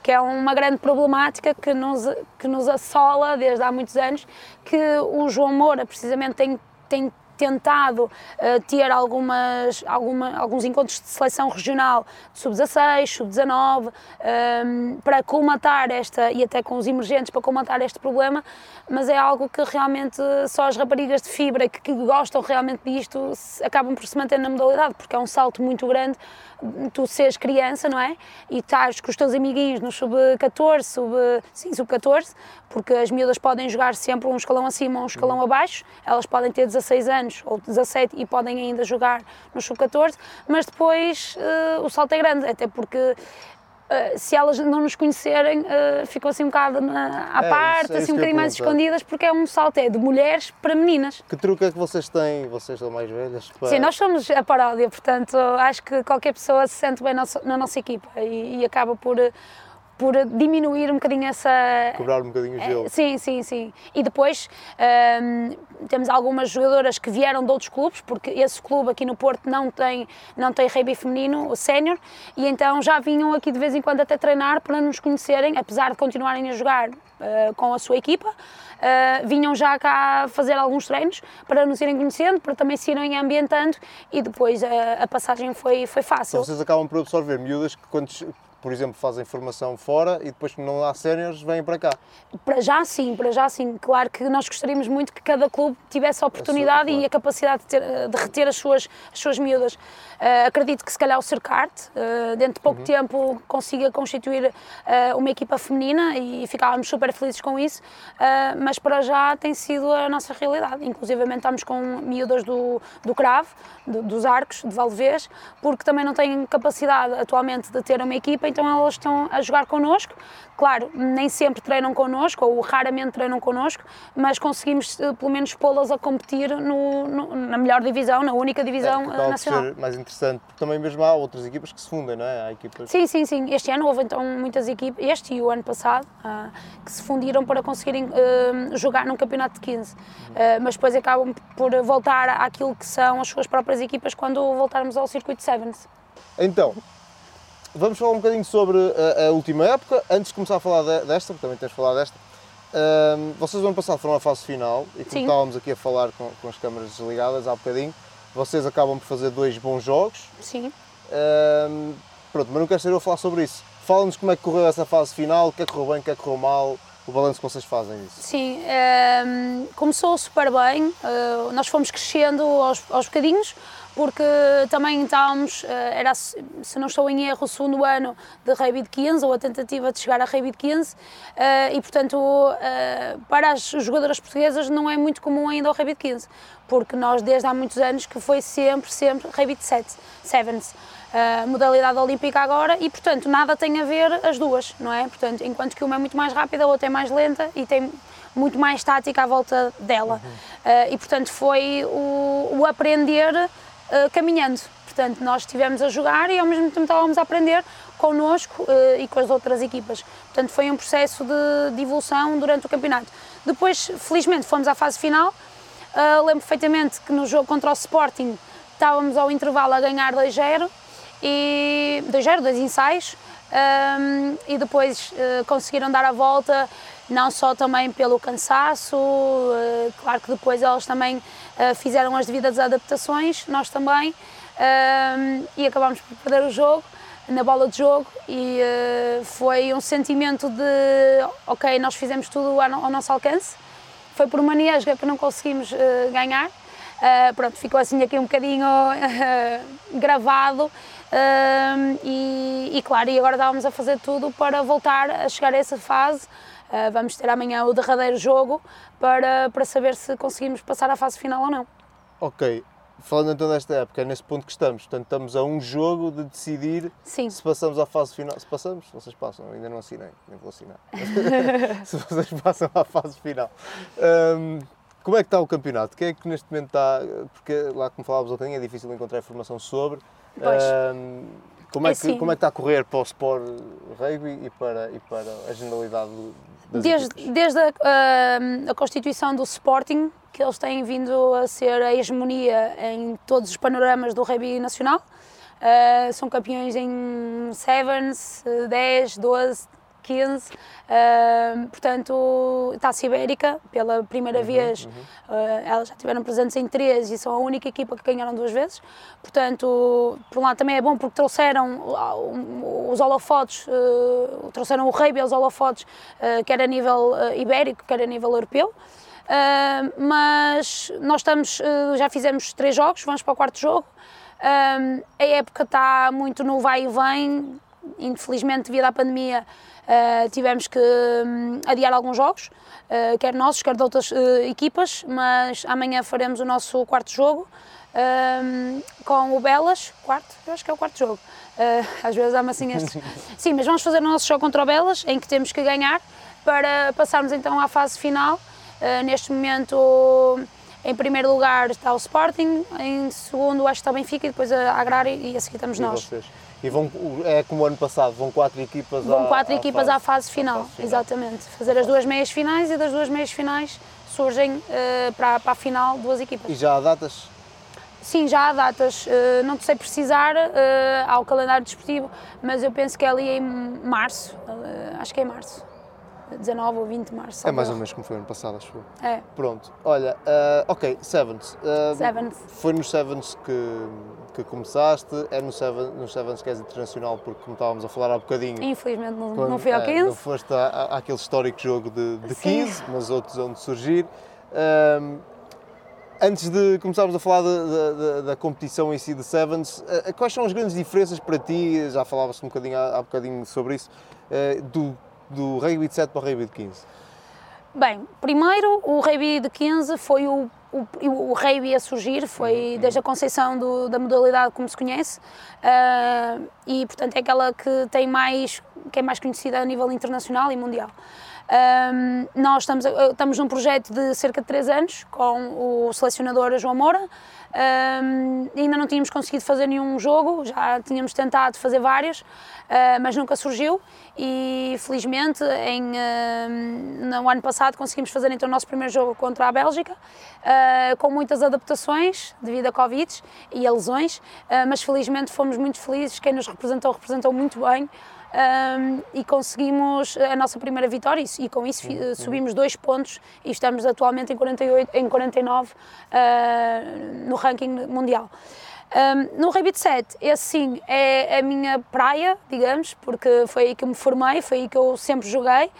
que é uma grande problemática que nos, que nos assola desde há muitos anos, que o João Moura precisamente tem, tem tentado uh, ter algumas, alguma, alguns encontros de seleção regional de sub-16, sub-19, um, para colmatar esta, e até com os emergentes, para colmatar este problema, mas é algo que realmente só as raparigas de fibra que, que gostam realmente disto acabam por se manter na modalidade, porque é um salto muito grande tu seres criança, não é? E estás com os teus amiguinhos no sub-14, sub, sim, sub-14, porque as miúdas podem jogar sempre um escalão acima ou um escalão abaixo, elas podem ter 16 anos ou 17 e podem ainda jogar no sub-14, mas depois uh, o salto é grande, até porque Uh, se elas não nos conhecerem, uh, ficam assim um bocado na, à é, parte, é assim um bocadinho mais escondidas, porque é um salto é de mulheres para meninas. Que truque é que vocês têm? Vocês são mais velhas? Para... Sim, nós somos a paródia, portanto acho que qualquer pessoa se sente bem na nossa, na nossa equipa e, e acaba por por diminuir um bocadinho essa. Cobrar um bocadinho o gelo. Sim, sim, sim. E depois hum, temos algumas jogadoras que vieram de outros clubes, porque esse clube aqui no Porto não tem, não tem rugby feminino, o sénior, e então já vinham aqui de vez em quando até treinar para nos conhecerem, apesar de continuarem a jogar uh, com a sua equipa. Uh, vinham já cá fazer alguns treinos para nos irem conhecendo, para também se irem ambientando e depois a, a passagem foi, foi fácil. Então vocês acabam por absorver miúdas que quando por exemplo, fazem formação fora e depois que não há séniores vêm para cá? Para já sim, para já sim. Claro que nós gostaríamos muito que cada clube tivesse a oportunidade a sua, claro. e a capacidade de, ter, de, reter as suas, as suas miúdas. Uh, acredito que se calhar o Cercarte, uh, dentro de pouco uhum. tempo, consiga constituir uh, uma equipa feminina e ficávamos super felizes com isso, mas para já tem sido a nossa realidade. Inclusive estamos com miúdas do, do Cravo, do, dos Arcos, de Valvez, porque também não têm capacidade atualmente de ter uma equipa, então elas estão a jogar connosco. Claro, nem sempre treinam connosco, ou raramente treinam connosco, mas conseguimos eh, pelo menos pô-las a competir no, no, na melhor divisão, na única divisão é, nacional. Ser mais interessante, porque também mesmo há outras equipas que se fundem, não é? Há equipas... Sim, sim, sim. Este ano houve então muitas equipas, este e o ano passado, uh, que se fundiram para conseguirem uh, jogar num campeonato de 15. Uh, mas depois acabam por voltar àquilo que são as suas próprias equipas quando voltarmos ao circuito Sevens. Então, vamos falar um bocadinho sobre a, a, última época. Antes de começar a falar de, desta, porque também tens de falar desta, um, vocês no ano passado foram à fase final e como Sim. estávamos aqui a falar com, com, as câmaras desligadas há bocadinho, vocês acabam por fazer dois bons jogos. Sim. Um, pronto, mas não quero ser eu a falar sobre isso. Fala-nos como é que correu essa fase final, o que é que correu bem, o que é que correu mal, o balanço que vocês fazem disso. Sim, um, começou super bem, uh, nós fomos crescendo aos, aos bocadinhos, porque também estávamos, eh, era, se não estou em erro, o segundo ano de de 15, ou a tentativa de chegar a de 15, eh, e portanto, eh, para as jogadoras portuguesas não é muito comum ainda o de 15, porque nós desde há muitos anos que foi sempre, sempre de 7, Sevens. Uh, modalidade olímpica agora e, portanto, nada tem a ver as duas, não é? Portanto, enquanto que uma é muito mais rápida, a outra é mais lenta e tem muito mais tática à volta dela. Uhum. Uh, e, portanto, foi o, o aprender uh, caminhando. Portanto, nós estivemos a jogar e ao mesmo tempo estávamos a aprender connosco uh, e com as outras equipas. Portanto, foi um processo de, de, evolução durante o campeonato. Depois, felizmente, fomos à fase final. Uh, lembro perfeitamente que no jogo contra o Sporting estávamos ao intervalo a ganhar 2-0 e 2-0, dois ensaios. Um, e depois uh, conseguiram dar a volta, não só também pelo cansaço, uh, claro que depois elas também fizeram as devidas adaptações, nós também, e acabámos por perder o jogo, na bola de jogo, e foi um sentimento de, ok, nós fizemos tudo ao, nosso alcance, foi por uma niesga que não conseguimos ganhar, pronto, ficou assim aqui um bocadinho gravado, e, e, claro, e agora estávamos a fazer tudo para voltar a chegar a essa fase. Uh, vamos ter amanhã o derradeiro jogo para, para saber se conseguimos passar à fase final ou não. Ok, falando então desta época, é nesse ponto que estamos. Portanto, estamos a um jogo de decidir Sim. se passamos à fase final. Se passamos, vocês passam, ainda não assinei, nem vou assinar. se vocês passam à fase final. Um, como é que está o campeonato? Quem é que neste momento está. Porque lá, como falávamos ontem, é difícil encontrar informação sobre. Um, como, é, é que, assim, como é que está a correr para o Sport Rugby e para, e para a generalidade das desde? Desde a, a, a, constituição do Sporting, que eles têm vindo a ser a hegemonia em todos os panoramas do rugby nacional. Uh, são campeões em Sevens, 10, 12, 15. Uh, portanto, Taça Ibérica, pela primeira uhum, vez, uhum. Uh, elas já tiveram presentes em três e são a única equipa que ganharam duas vezes. Portanto, por um lado também é bom porque trouxeram os holofotes, uh, trouxeram o rei aos holofotes, quer a nível ibérico, quer a nível europeu. Mas nós estamos, já fizemos três jogos, vamos para o quarto jogo. A época está muito no vai e vem, infelizmente, devido à pandemia, Uh, tivemos que um, adiar alguns jogos, uh, quer nossos, quer de outras uh, equipas, mas amanhã faremos o nosso quarto jogo um, com o Belas, quarto, eu acho que é o quarto jogo, às vezes há assim estes. Sim, mas vamos fazer o nosso jogo contra o Belas, em que temos que ganhar para passarmos então à fase final. neste momento, em primeiro lugar está o Sporting, em segundo acho que está o Benfica e depois a Agrária e a seguir estamos e nós. Vocês? E vão, é como o ano passado, vão quatro equipas Vão à, quatro à equipas fase, à fase final, fase final. exatamente. Fazer as duas meias finais e das duas meias finais surgem eh, para, para a final duas equipas. E já há datas? Sim, já há datas, eh, não te sei precisar, eh, há o calendário desportivo, mas eu penso que é ali em março, acho que é em março, 19 ou 20 de março. É mais ou menos como foi ano passado, acho eu. É, Pronto, olha, ok, Sevens. Sevens. Foi nos Sevens que, que começaste, é no Seven, nos Sevens que és internacional, porque como estávamos a falar há bocadinho, infelizmente não, quando- não fui ao é, 15. não foste à- à- àquele histórico jogo de, de Sim. 15, mas outros onde surgir. Ahm, antes de começarmos a falar da, da- da- competição em si de Sevens, ah, quais são as grandes diferenças para ti, já falava-se um bocadinho há, há bocadinho sobre isso, ah, do, do rugby de 7 para o rugby de 15? Bem, primeiro o rugby de 15 foi o, o, o rugby a surgir, foi desde a concepção do- da modalidade como se conhece ah, e portanto é aquela que tem mais, que é mais conhecida a nível internacional e mundial. Ah, nós estamos, estamos num projeto de cerca de 3 anos com o selecionador João Moura. Ah, ainda não tínhamos conseguido fazer nenhum jogo, já tínhamos tentado fazer vários, ah, mas nunca surgiu. E felizmente em, ah, no ano passado conseguimos fazer então o nosso primeiro jogo contra a Bélgica, ah, com muitas adaptações devido a Covid e a lesões, mas felizmente fomos muito felizes, quem nos representou representou muito bem um, e conseguimos a nossa primeira vitória e, e com isso Uhum. subimos dois pontos e estamos atualmente em 48, em 49 uh, no ranking mundial. Um, no Rugby de 7, esse sim é a minha praia, digamos, porque foi aí que eu me formei, foi aí que eu sempre joguei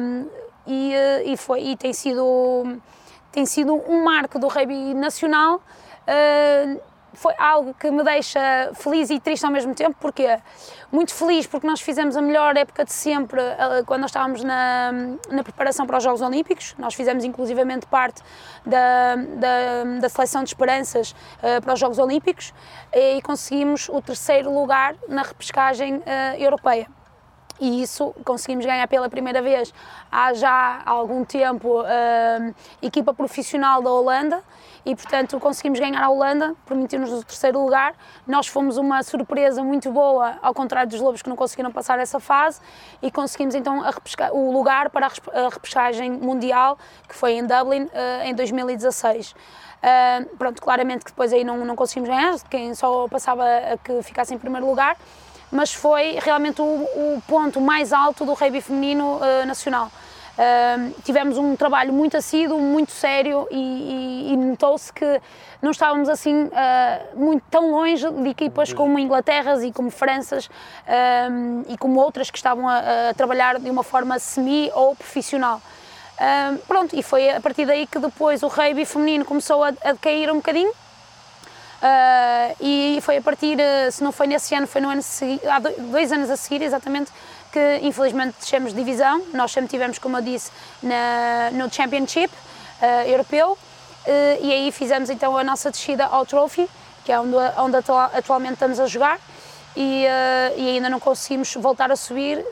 um, e, uh, e, foi, e tem, sido, tem sido um marco do rugby nacional. Uh, foi algo que me deixa feliz e triste ao mesmo tempo, porque muito feliz porque nós fizemos a melhor época de sempre eh, quando nós estávamos na, na preparação para os Jogos Olímpicos. Nós fizemos inclusivamente parte da, da, da seleção de esperanças eh, para os Jogos Olímpicos e conseguimos o terceiro lugar na repescagem eh, europeia e isso conseguimos ganhar pela primeira vez há já algum tempo a equipa profissional da Holanda e portanto conseguimos ganhar a Holanda, permitiu-nos o terceiro lugar. Nós fomos uma surpresa muito boa, ao contrário dos Lobos que não conseguiram passar essa fase e conseguimos então o lugar para a repescagem mundial que foi em Dublin eh, em 2016. Uh, pronto, claramente que depois aí não, não conseguimos ganhar, quem só passava a que ficasse em primeiro lugar mas foi realmente o, o ponto mais alto do rugby feminino uh, nacional. Uh, tivemos um trabalho muito assíduo, muito sério e, e- e notou-se que não estávamos assim uh, muito tão longe de equipas como Inglaterras e como Franças um, e como outras que estavam a, a trabalhar de uma forma semi ou profissional. Um, pronto, e foi a partir daí que depois o rugby feminino começou a, a decair um bocadinho Uh, e foi a partir, uh, se não foi nesse ano, foi no ano há do- dois anos a seguir, exatamente, que infelizmente descemos de divisão. Nós sempre tivemos, como eu disse, na, no Championship uh, europeu uh, e aí fizemos então a nossa descida ao Trophy, que é onde, onde atua- atualmente estamos a jogar. E, uh, e ainda não conseguimos voltar a subir.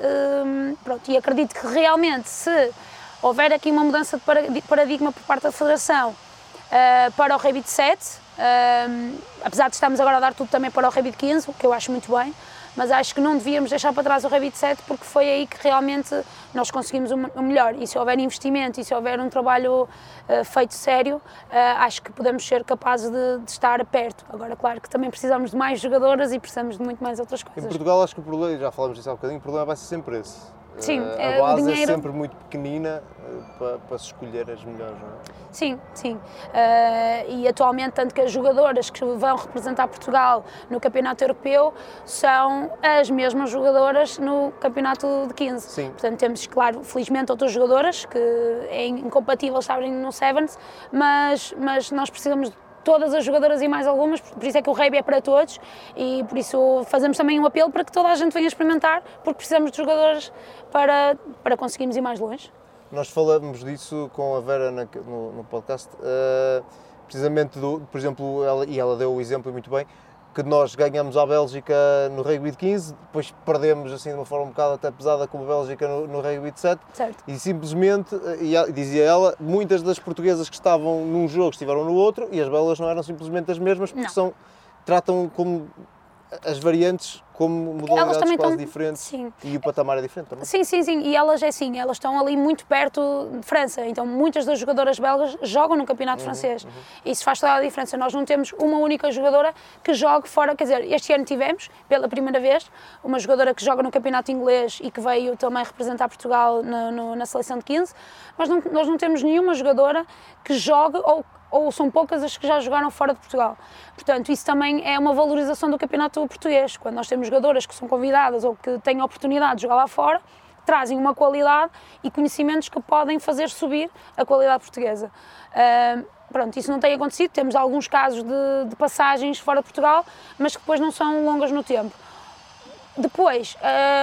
pronto, e acredito que realmente, se houver aqui uma mudança de para- de paradigma por parte da Federação, para o de 7. Um, apesar de estarmos agora a dar tudo também para o de 15, o que eu acho muito bem, mas acho que não devíamos deixar para trás o de 7 porque foi aí que realmente nós conseguimos o me- o melhor. E se houver investimento e se houver um trabalho uh, feito sério, uh, acho que podemos ser capazes de, de estar perto. Agora, claro que também precisamos de mais jogadoras e precisamos de muito mais outras Em coisas. Portugal acho que o problema, já falamos disso há bocadinho, o problema vai ser sempre esse. Sim, Eh, é, a o base dinheiro- é sempre muito pequenina eh, para, para se escolher as melhores, não é? Sim, sim. Uh, e atualmente, tanto que as jogadoras que vão representar Portugal no Campeonato Europeu são as mesmas jogadoras no Campeonato de 15. Sim. Portanto, temos, claro, felizmente outras jogadoras que é incompatível estarem no Sevens, mas, mas nós precisamos todas as jogadoras e mais algumas, por isso é que o rugby é para todos e por isso fazemos também um apelo para que toda a gente venha experimentar, porque precisamos de jogadoras para, para conseguirmos ir mais longe. Nós falamos disso com a Vera na- no, no podcast, eh, precisamente, do, por exemplo, ela, e ela deu o exemplo muito bem, que nós ganhamos à Bélgica no rugby de 15, depois perdemos assim de uma forma um bocado até pesada com a Bélgica no, no rugby de 7, Certo. e simplesmente, e dizia ela, muitas das portuguesas que estavam num jogo estiveram no outro, e as belas não eram simplesmente as mesmas, porque Não. são, tratam como as variantes como modalidades quase estão- diferentes sim. e o patamar é diferente também. Sim, sim, sim. E elas é assim, elas estão ali muito perto de França. Então muitas das jogadoras belgas jogam no campeonato francês. Isso faz toda a diferença. Nós não temos uma única jogadora que jogue fora. Quer dizer, este ano tivemos, pela primeira vez, uma jogadora que joga no campeonato inglês e que veio também representar Portugal na, no- na seleção de 15. Mas não, nós não temos nenhuma jogadora que jogue ou ou são poucas as que já jogaram fora de Portugal. Portanto, isso também é uma valorização do campeonato português. Quando nós temos jogadoras que são convidadas ou que têm a oportunidade de jogar lá fora, trazem uma qualidade e conhecimentos que podem fazer subir a qualidade portuguesa. Ah, pronto, isso não tem acontecido, temos alguns casos de, de passagens fora de Portugal, mas que depois não são longas no tempo. Depois,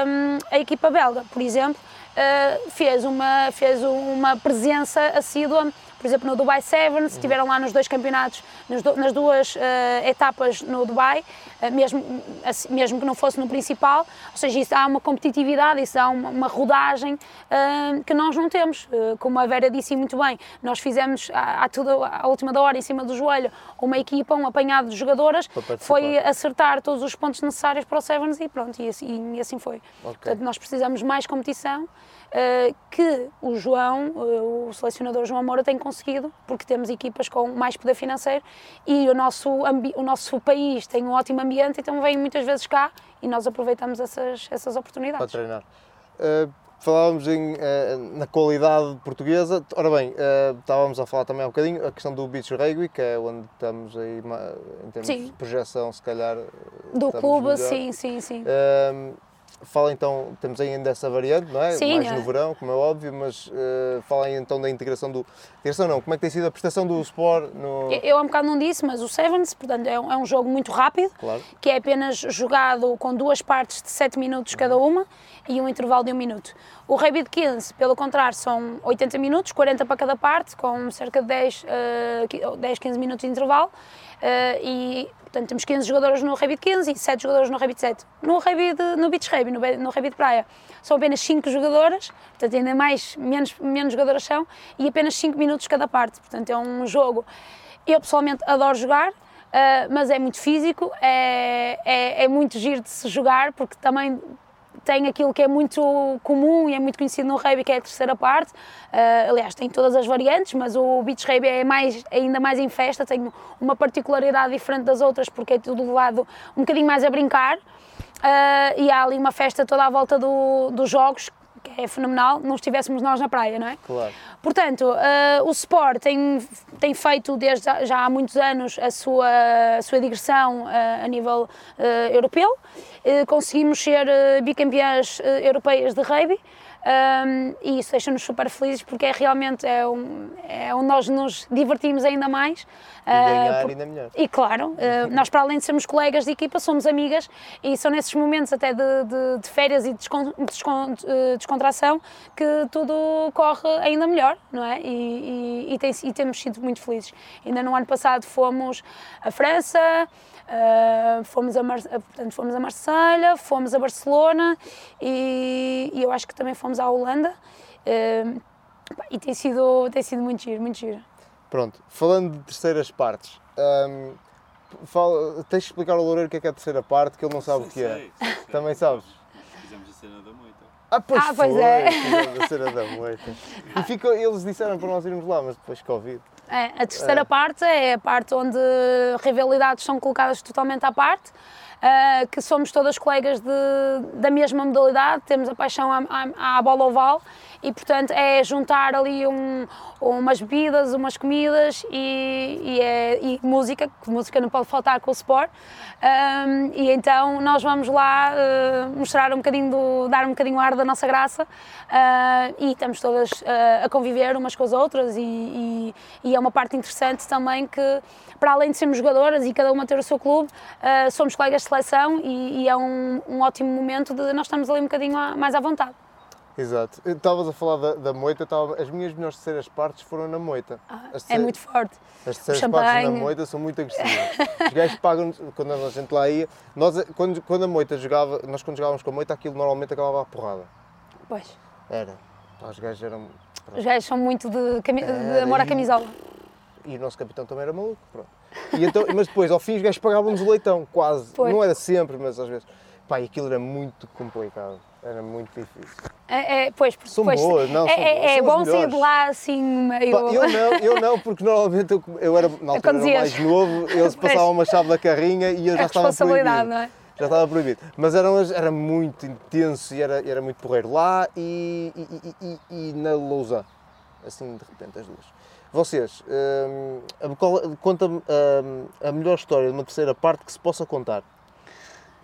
hum, a equipa belga, por exemplo, uh, fez, uma, fez uma presença assídua, por exemplo, no Dubai Sevens, estiveram lá nos dois campeonatos, nas, du- nas duas uh, etapas no Dubai, uh, mesmo, assim, mesmo que não fosse no principal, ou seja, isso dá uma competitividade, isso dá uma, uma rodagem uh, que nós não temos. Como a Vera disse muito bem, nós fizemos à, à, tudo, à última da hora, em cima do joelho, uma equipa, um apanhado de jogadoras, foi acertar todos os pontos necessários para o Sevens e pronto, e assim, e assim foi. Ok. Portanto, nós precisamos mais competição que o João, eh, o selecionador João Moura, tem conseguido, porque temos equipas com mais poder financeiro e o nosso, o nosso país tem um ótimo ambiente, então vêm muitas vezes cá e nós aproveitamos essas, essas para oportunidades. treinar. Uh, falávamos em, uh, na qualidade portuguesa. Ora bem, uh, estávamos a falar também há um bocadinho a questão do beach rugby, que é onde estamos aí em termos Sim. de projeção, se calhar. Do clube, melhor. sim, sim, sim. Fala então, temos ainda essa variante, não é? Sim, Mais é. no verão, como é óbvio, mas uh, fala então da integração do. Integração não, como é que tem sido a prestação do Sport no. Eu há um bocado não disse, mas o Sevens, portanto, é um, é um jogo muito rápido, Claro. que é apenas jogado com duas partes de 7 minutos cada uma e um intervalo de um minuto. O de 15, pelo contrário, são 80 minutos, 40 para cada parte, com cerca de 10, eh, qui- 10 15 minutos de intervalo. eh, e, portanto, temos 15 jogadores no de 15 e 7 jogadores no de 7. No, de, no beach rugby, no, no de praia, são apenas 5 jogadoras, portanto, ainda mais, menos, menos jogadoras são, e apenas 5 minutos cada parte. Portanto, é um jogo. Eu pessoalmente adoro jogar, Uh, mas é muito físico, é, é, é muito giro de se jogar, porque também tem aquilo que é muito comum e é muito conhecido no rugby, que é a terceira parte. Uh, aliás, tem todas as variantes, mas o beach rugby é mais, ainda mais em festa, tem uma particularidade diferente das outras, porque é tudo levado um bocadinho mais a brincar. Uh, e há ali uma festa toda à volta do- dos jogos, que é fenomenal, não estivéssemos nós na praia, não é? Claro. Portanto, eh, o Sport tem, tem feito desde já- há muitos anos a sua, a sua digressão eh, a nível eh, europeu. Conseguimos ser bicampeãs europeias de rugby. Um, e isso deixa-nos super felizes porque é realmente é, um, é onde nós nos divertimos ainda mais. E ganhar por- ainda melhor. e claro, eh, nós para além de sermos colegas de equipa, somos amigas e são nesses momentos até de, de- de férias e descon- eh, descontração que tudo corre ainda melhor, não é? E, e- e tem- e temos sido muito felizes. Ainda no ano passado fomos a França, eh, fomos, a Mar, portanto, fomos a Marselha, fomos a Barcelona e, e eu acho que também fomos à Holanda. pá, e tem sido, tem sido muito giro, muito giro. Pronto, falando de terceiras partes, hum, fala- tens de explicar ao Loureiro o que é, que é a terceira parte, que ele não sabe o que é. Sei, sei, sei. Também sabes? Fizemos a cena da moita. Ah, pois, Ah, pois foi, é. a cena da moita. E ficou, eles disseram para nós irmos lá, mas depois Covid. É, a terceira É. parte é a parte onde rivalidades são colocadas totalmente à parte, ah, que somos todas colegas de- da mesma modalidade, temos a paixão à, à- à bola oval e, portanto, é juntar ali um- umas bebidas, umas comidas e, e é- e música, que música não pode faltar com o sport. Ahm, e então nós vamos lá ah, mostrar um bocadinho, do, dar um bocadinho ar da nossa graça ah, e estamos todas ah, a conviver umas com as outras e, e- e é uma parte interessante também que, para além de sermos jogadoras e cada uma ter o seu clube, somos colegas seleção e, e é um, um ótimo momento de nós estarmos ali um bocadinho à- mais à vontade. Exato. Estavas a falar da, da moita, tava- as minhas melhores terceiras partes foram na moita. As É muito forte. As terceiras partes na moita são muito agressivas. Os gajos pagam quando a gente lá ia. Nós, quando, quando a moita jogava, nós quando jogávamos com a moita, aquilo normalmente acabava a porrada. Pois. Era. Os gajos eram. Os gajos são muito de, de amor à e- camisola. E o nosso capitão também era maluco. Pronto. E então, mas depois, ao fim, os gajos pagavam-nos o leitão, quase. Pois. Não era sempre, mas às vezes. Pá, e aquilo era muito complicado. Era muito difícil. É, é, pois, porque São depois boas, não, é, são é, boas, é bom sair de lá assim meio. Pá, eu não, eu não, porque normalmente eu, eu era, na altura era mais novo, eles Pois. passavam uma chave da carrinha e eu já estava proibido. é? Já estava proibido. Mas eram, as- era muito intenso e era, era muito porreiro lá e, e, e- e- e na Lousa. Assim, de repente, as duas. Vocês, qual- conta-me hum, a melhor história de uma terceira parte que se possa contar.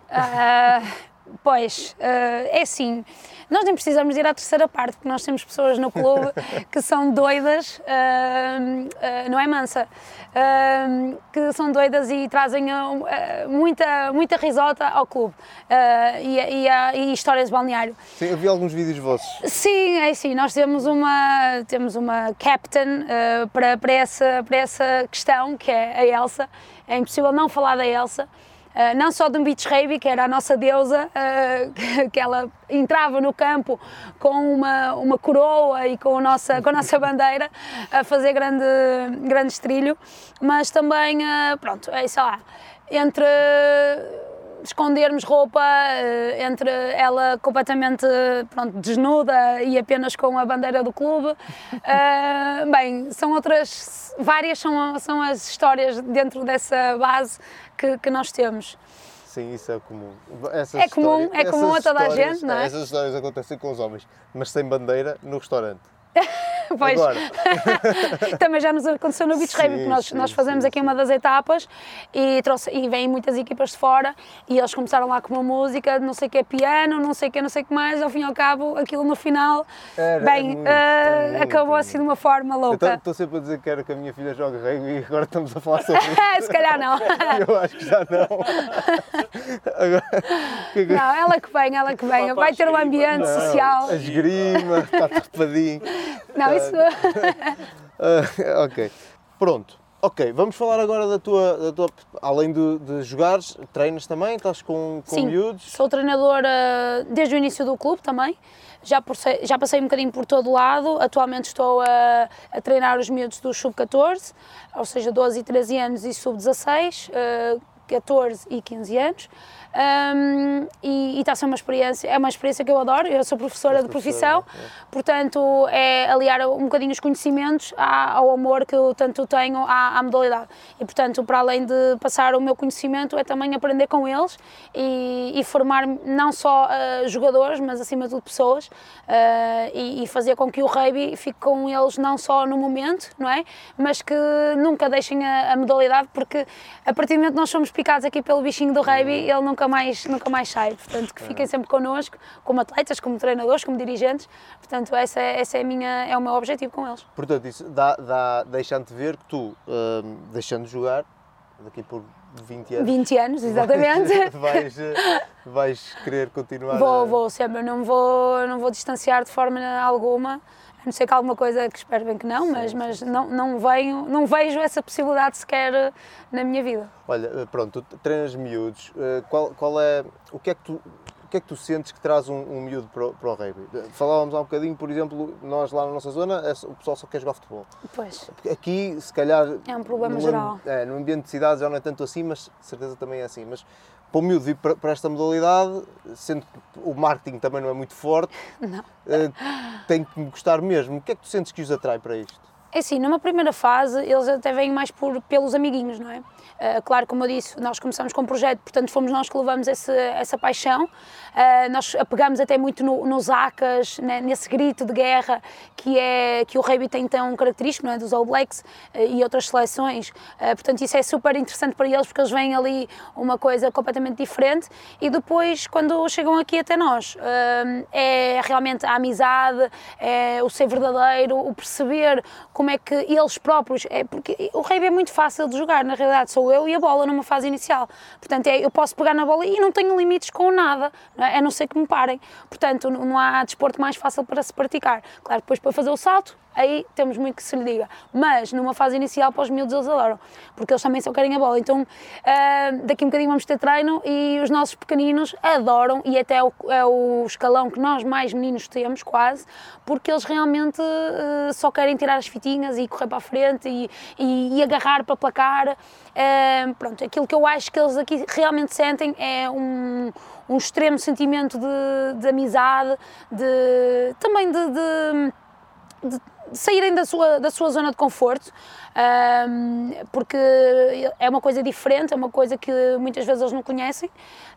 Ah, pois, ah, é assim, nós nem precisamos ir à terceira parte, porque nós temos pessoas no clube que são doidas, ah, ah, não é mansa, ah, que são doidas e trazem ah, muita, muita risota ao clube e, e, e histórias de balneário. Sim, eu vi alguns vídeos vossos. Sim, é assim, nós temos uma, temos uma captain eh, para, para, essa, para essa questão, que é a Elsa. É impossível não falar da Elsa. Eh, não só do Beach Rugby, que era a nossa deusa, eh, que, ela entrava no campo com uma, uma coroa e com a nossa, com a nossa bandeira a fazer grande, grande estrilho, mas também, eh, pronto, é sei lá, entre escondermos roupa entre ela completamente pronto, desnuda e apenas com a bandeira do clube. Bem, são outras, várias são, são as histórias dentro dessa base que, que nós temos. Sim, isso é comum. Essas É comum, é comum a toda a gente, não é? Essas histórias acontecem com os homens, mas sem bandeira no restaurante. Pois, também já nos aconteceu no Beach Rugby, que nós, sim, nós fazemos sim, aqui uma das etapas e, trouxe, e vêm muitas equipas de fora e eles começaram lá com uma música, não sei o que é piano, não sei o que, não sei o que mais, ao fim e ao cabo, aquilo no final, Era, bem, é muito, é muito, acabou é assim de uma forma louca. estou sempre a dizer que quero que a minha filha jogue rugby e agora estamos a falar sobre isso. Se calhar não. Eu acho que já não. Agora, que é Não, ela que vem, ela que vem, vai ter um ambiente Não, social. A esgrima, está tapadinho. Não, isso. Ah, ok. Pronto. Ok, vamos falar agora da tua. Da tua além de, de jogares, treinas também? Estás com, com Sim, miúdos? sou treinadora desde o início do clube também. Já, passei, já passei um bocadinho por todo lado. Atualmente estou a, a treinar os miúdos do sub-14, ou seja, 12 e 13 anos e sub-16, eh, 14 e 15 anos. Um, e e está a ser uma experiência, é uma experiência que eu adoro. Eu sou professora de profissão, professora, portanto, é aliar um bocadinho os conhecimentos ao amor que eu tanto tenho à, à modalidade. E, portanto, para além de passar o meu conhecimento, é também aprender com eles e, e formar não só eh, jogadores, mas acima de tudo pessoas eh, e, e fazer com que o rugby fique com eles não só no momento, não é? Mas que nunca deixem a, a modalidade, porque a partir do momento que nós somos picados aqui pelo bichinho do rugby, ele nunca mais, nunca mais sai. Portanto, que fiquem sempre connosco, como atletas, como treinadores, como dirigentes. Portanto, essa, é- essa é, minha, é o meu objetivo com eles. Portanto, isso dá, dá, deixando-te ver que tu, hum, deixando de jogar, daqui por 20 anos. 20 anos, exatamente. vais, vais querer continuar. a- Vou, vou sempre, não vou, não vou distanciar de forma alguma, não ser que alguma coisa que espero bem que não, mas, Sim, mas não, não, venho, não vejo essa possibilidade sequer eh, na minha vida. Olha, eh, pronto, treinas miúdos. eh, Qual, qual é. O que é que tu. O que é que tu sentes que traz um, um miúdo para o, para o rugby? Falávamos há um bocadinho, por exemplo, nós lá na nossa zona, é o pessoal só quer jogar futebol. Pois, Aqui, se calhar. É um problema no geral. é, no ambiente de cidade já não é tanto assim, mas certeza também é assim. Mas para o miúdo vir para, esta modalidade, sendo que o marketing também não é muito forte, eh, tem que me gostar mesmo. O que é que tu sentes que os atrai para isto? É assim, numa primeira fase eles até vêm mais por, pelos amiguinhos, não é? Ah, claro, como eu disse, nós começamos com um projeto, portanto fomos nós que levamos esse, essa paixão. Ah, nós apegamos até muito no, nos acas, né, nesse grito de guerra que, é, que o rugby tem tão característico, não é? Dos All Blacks ah, e outras seleções. Portanto, isso é super interessante para eles porque eles veem ali uma coisa completamente diferente e depois, quando chegam aqui até nós, é realmente a amizade, é o ser verdadeiro, o perceber como é que eles próprios. É porque o rugby é muito fácil de jogar, na realidade, eu e a bola numa fase inicial. Portanto, é, eu posso pegar na bola e não tenho limites com nada, não é? a não ser que me parem. Portanto, não há desporto mais fácil para se praticar. Claro, depois para fazer o salto aí temos muito que se lhe diga. Mas numa fase inicial, para os miúdos, eles adoram, porque eles também só querem a bola. Então uh, daqui um bocadinho vamos ter treino e os nossos pequeninos adoram, e até é o, é o escalão que nós mais meninos temos, quase, porque eles realmente uh, só querem tirar as fitinhas e correr para a frente e, e, e agarrar para placar. Uh, pronto, aquilo que eu acho que eles aqui realmente sentem é um, um extremo sentimento de, de amizade, de, também de, de, de saírem da sua, da sua zona de conforto, um, porque é uma coisa diferente, é uma coisa que muitas vezes eles não conhecem,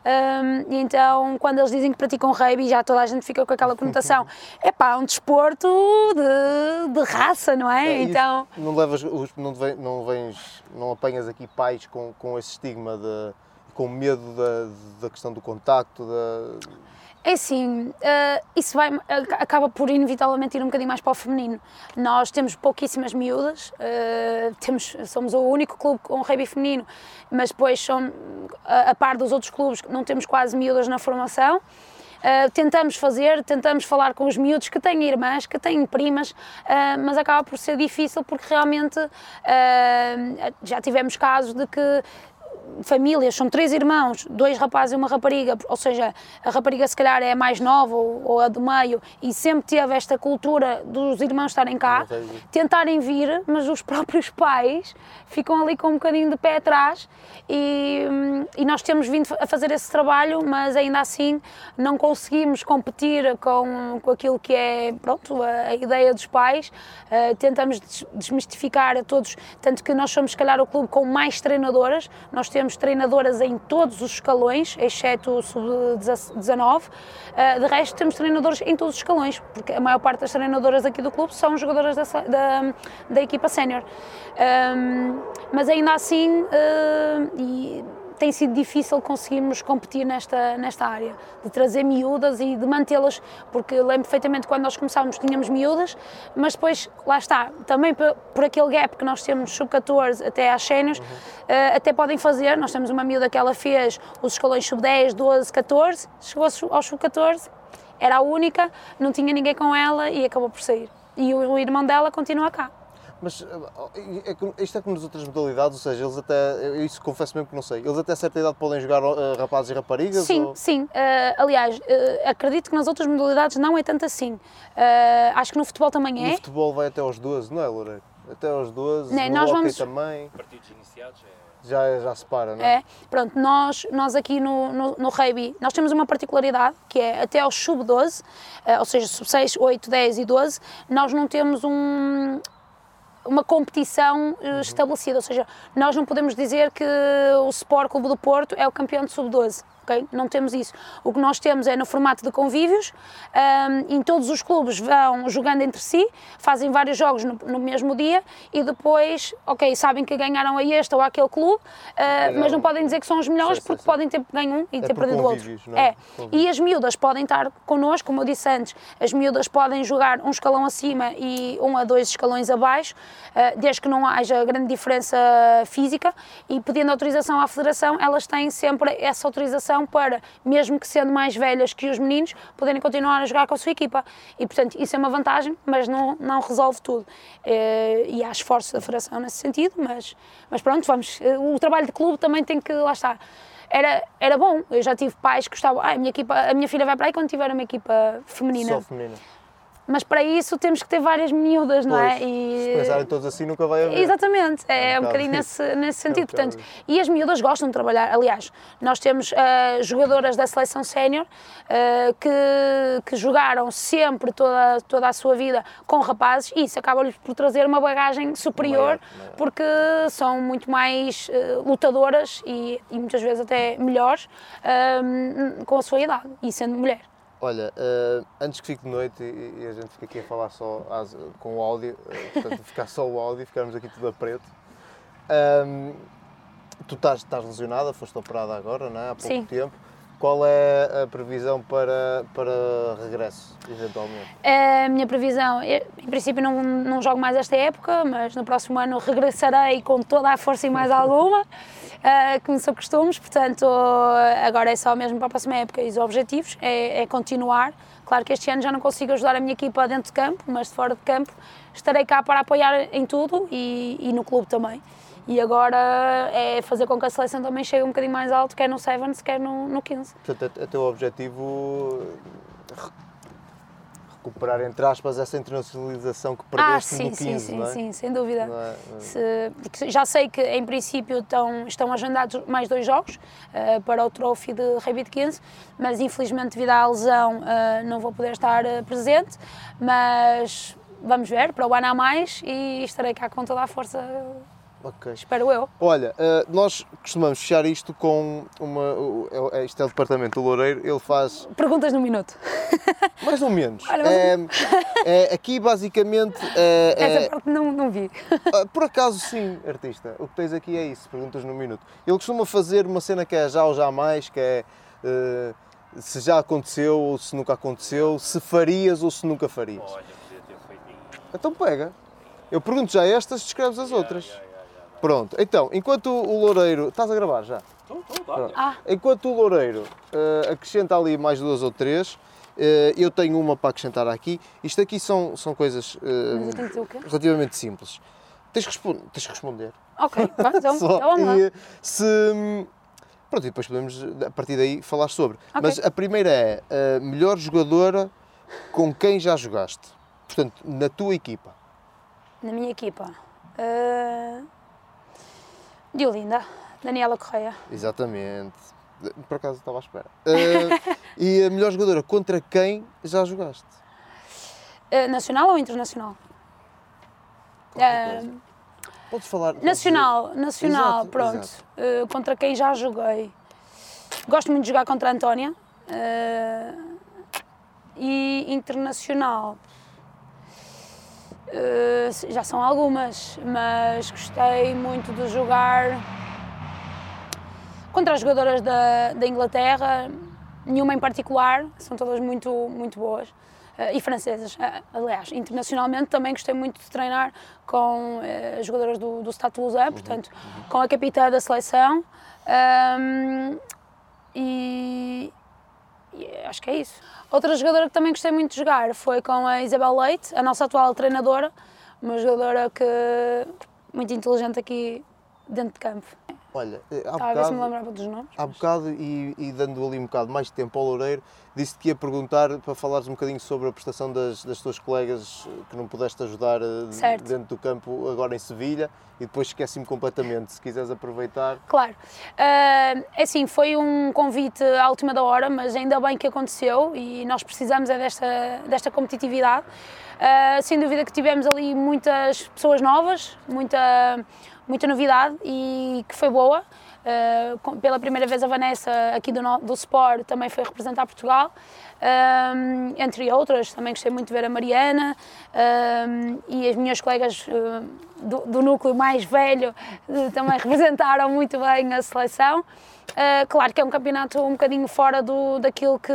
um, e então quando eles dizem que praticam rugby, já toda a gente fica com aquela conotação, é pá, um desporto de, de raça, não é? É, então... Não levas, não, vem- não vens, não apanhas aqui pais com, com esse estigma de, com medo da, da questão do contacto, da, É assim, eh, isso vai, ac- acaba por inevitavelmente ir um bocadinho mais para o feminino. Nós temos pouquíssimas miúdas, eh, temos, somos o único clube com rugby feminino, mas depois, som- a, a par dos outros clubes, não temos quase miúdas na formação. Eh, tentamos fazer, tentamos falar com os miúdos que têm irmãs, que têm primas, eh, mas acaba por ser difícil porque realmente eh, já tivemos casos de que famílias, são três irmãos, dois rapazes e uma rapariga, ou seja, a rapariga se calhar é a mais nova ou, ou a do meio e sempre teve esta cultura dos irmãos estarem cá, tentarem vir, mas os próprios pais ficam ali com um bocadinho de pé atrás e, e nós temos vindo a fazer esse trabalho, mas ainda assim não conseguimos competir com, com aquilo que é pronto, a, a ideia dos pais. Uh, tentamos des- desmistificar a todos, tanto que nós somos, se calhar, o clube com mais treinadoras. Nós temos treinadoras em todos os escalões, exceto o sub-19. Uh, de resto, temos treinadores em todos os escalões, porque a maior parte das treinadoras aqui do clube são jogadoras da, da, da equipa sénior. Mas ainda assim, uh, e tem sido difícil conseguirmos competir nesta, nesta área, de trazer miúdas e de mantê-las, porque lembro perfeitamente quando nós começámos tínhamos miúdas, mas depois, lá está, também por, por aquele gap que nós temos sub-14 até às séniores, eh, até podem fazer, nós temos uma miúda que ela fez os escalões sub-10, 12, 14, chegou aos sub-14, era a única, não tinha ninguém com ela e acabou por sair. E o, o irmão dela continua cá. Mas eh, é como- isto é como nas outras modalidades, ou seja, eles até, eu isso confesso mesmo que não sei, eles até certa idade podem jogar eh, rapazes e raparigas? Sim, ou- sim. Eh, aliás, eh, acredito que nas outras modalidades não é tanto assim. Acho que no futebol também No é. futebol vai até aos 12, não é, Loureiro? Até aos 12, Né, no nós vamos- também, Partidos iniciados é. já, já se para, não é? É, pronto, nós, nós aqui no, no, no rugby, nós temos uma particularidade, que é até aos sub-12, eh, ou seja, sub-6, 8, 10 e 12, nós não temos um, uma competição eh, estabelecida, ou seja, nós não podemos dizer que o Sport Clube do Porto é o campeão de sub-12. Ok? Não temos isso. O que nós temos é no formato de convívios, ahm, em todos os clubes vão jogando entre si, fazem vários jogos no, no mesmo dia e depois, ok, sabem que ganharam a este ou àquele clube, ah, mas não podem dizer que são os melhores sim, porque sim. podem ter ganho um e É ter perdido o outro. não é? É. Convívios. E as miúdas podem estar connosco, como eu disse antes, as miúdas podem jogar um escalão acima e um a dois escalões abaixo, ah, desde que não haja grande diferença física e pedindo autorização à Federação, elas têm sempre essa autorização para, mesmo que sendo mais velhas que os meninos, poderem continuar a jogar com a sua equipa. E, portanto, isso é uma vantagem, mas não, não resolve tudo. Eh, E há esforços da Federação nesse sentido, mas, mas pronto, vamos. eh, O trabalho de clube também tem que, lá está. Era, era bom, eu já tive pais que gostavam, ah, a, minha equipa, a minha filha vai para aí quando tiver uma equipa feminina. Só feminina. Mas para isso temos que ter várias miúdas, não é? Pois, Se pensarem todos assim nunca vai haver. Exatamente, é, É um um bocadinho nesse, nesse sentido. um bocado Portanto, e as miúdas gostam de trabalhar. Aliás, nós temos ah, jogadoras da seleção sénior ah, que, que jogaram sempre toda, toda a sua vida com rapazes e isso acaba-lhes por trazer uma bagagem superior Maior, porque são muito mais ah, lutadoras e, e muitas vezes até melhores com a sua idade e sendo mulher. Olha, eh, antes que fique de noite e, e a gente fique aqui a falar só às- com o áudio, eh, portanto, ficar só o áudio, ficarmos aqui tudo a preto. Ahm, tu estás, estás lesionada, foste operada agora, não é? Há pouco Sim. tempo. Qual é a previsão para, para regresso, eventualmente? A minha previsão, em princípio não, não jogo mais esta época, mas no próximo ano regressarei com toda a força e mais alguma, como são costumes, portanto agora é só mesmo para a próxima época e os objetivos é, é continuar, Claro que este ano já não consigo ajudar a minha equipa dentro de campo, mas de fora de campo estarei cá para apoiar em tudo e, e no clube também. E agora é fazer com que a seleção também chegue um bocadinho mais alto, quer no Sevens, quer no, no 15. Portanto, é teu objetivo re- recuperar, entre aspas, essa internacionalização que Ah, perdeste sim, no 15, sim, não é? sim, sem dúvida. Não é? Se- porque já sei que em princípio estão, estão agendados mais dois jogos eh, para o Trophy de de 15, mas infelizmente devido à lesão eh, não vou poder estar eh, presente, mas vamos ver, para o ano há mais e estarei cá com toda a força, Ok. espero eu. Olha, eh, nós costumamos fechar isto com uma. é- é- Isto é o departamento do Loureiro, ele faz Perguntas no minuto. mais ou menos. Olha, É, é, aqui basicamente. é- é- Essa parte não, não vi. ah, por acaso sim, artista. O que tens aqui é isso, perguntas no minuto. Ele costuma fazer uma cena que é já ou jamais, que é se já aconteceu ou se nunca aconteceu, se farias ou se nunca farias. Olha, podia ter feito isso. Então pega. Eu pergunto já estas, descreves as outras. Pronto, então, enquanto o Loureiro. Estás a gravar já? Estou, estou. Ah, Enquanto o Loureiro eh, acrescenta ali mais duas ou três, eh, eu tenho uma para acrescentar aqui. Isto aqui são, são coisas mas eu tenho que dizer o quê? relativamente simples. Tens que, tens que responder. Ok, então, Só. então vamos lá. E, se. Pronto, e depois podemos, a partir daí, falar sobre. Ok. Mas a primeira é a melhor jogadora com quem já jogaste. Portanto, na tua equipa. Na minha equipa. Uh... Diolinda, Daniela Correia. Exatamente. Por acaso estava à espera. Eh, e a melhor jogadora contra quem já jogaste? Uh, nacional ou internacional? Uh. Podes falar. podes Nacional, nacional, Exato, pronto. exato. Uh, contra quem já joguei. Gosto muito de jogar contra a Antónia. Uh, e internacional. Uh, já são algumas, mas gostei muito de jogar contra as jogadoras da, da Inglaterra, nenhuma em particular, são todas muito, muito boas. eh, e francesas. Eh, aliás, internacionalmente também gostei muito de treinar com eh, as jogadoras do, do Stade Toulousain, portanto, com a capitã da seleção. ahm, e, e acho que é isso. Outra jogadora que também gostei muito de jogar foi com a Isabel Leite, a nossa atual treinadora, uma jogadora que muito inteligente aqui dentro de campo. Olha, eh, há Estava a ver se me bocado, lembrava dos nomes. há bocado e, e dando ali um bocado mais de tempo ao Loureiro, disse que ia perguntar para falares um bocadinho sobre a prestação das, das tuas colegas eh, que não pudeste ajudar eh, Certo. dentro do campo agora em Sevilha e depois esqueci-me completamente. Se quiseres aproveitar. Claro. É assim, foi um convite à última da hora, mas ainda bem que aconteceu e nós precisamos é desta, desta competitividade. Ah, sem dúvida que tivemos ali muitas pessoas novas, muita, muita novidade e que foi boa. Ah, com- pela primeira vez a Vanessa aqui do, do Sport também foi representar Portugal, Ahm, entre outras, também gostei muito de ver a Mariana ahm, e as minhas colegas ah, do, do núcleo mais velho eh, também representaram muito bem a seleção. Claro que é um campeonato um bocadinho fora do, daquilo que,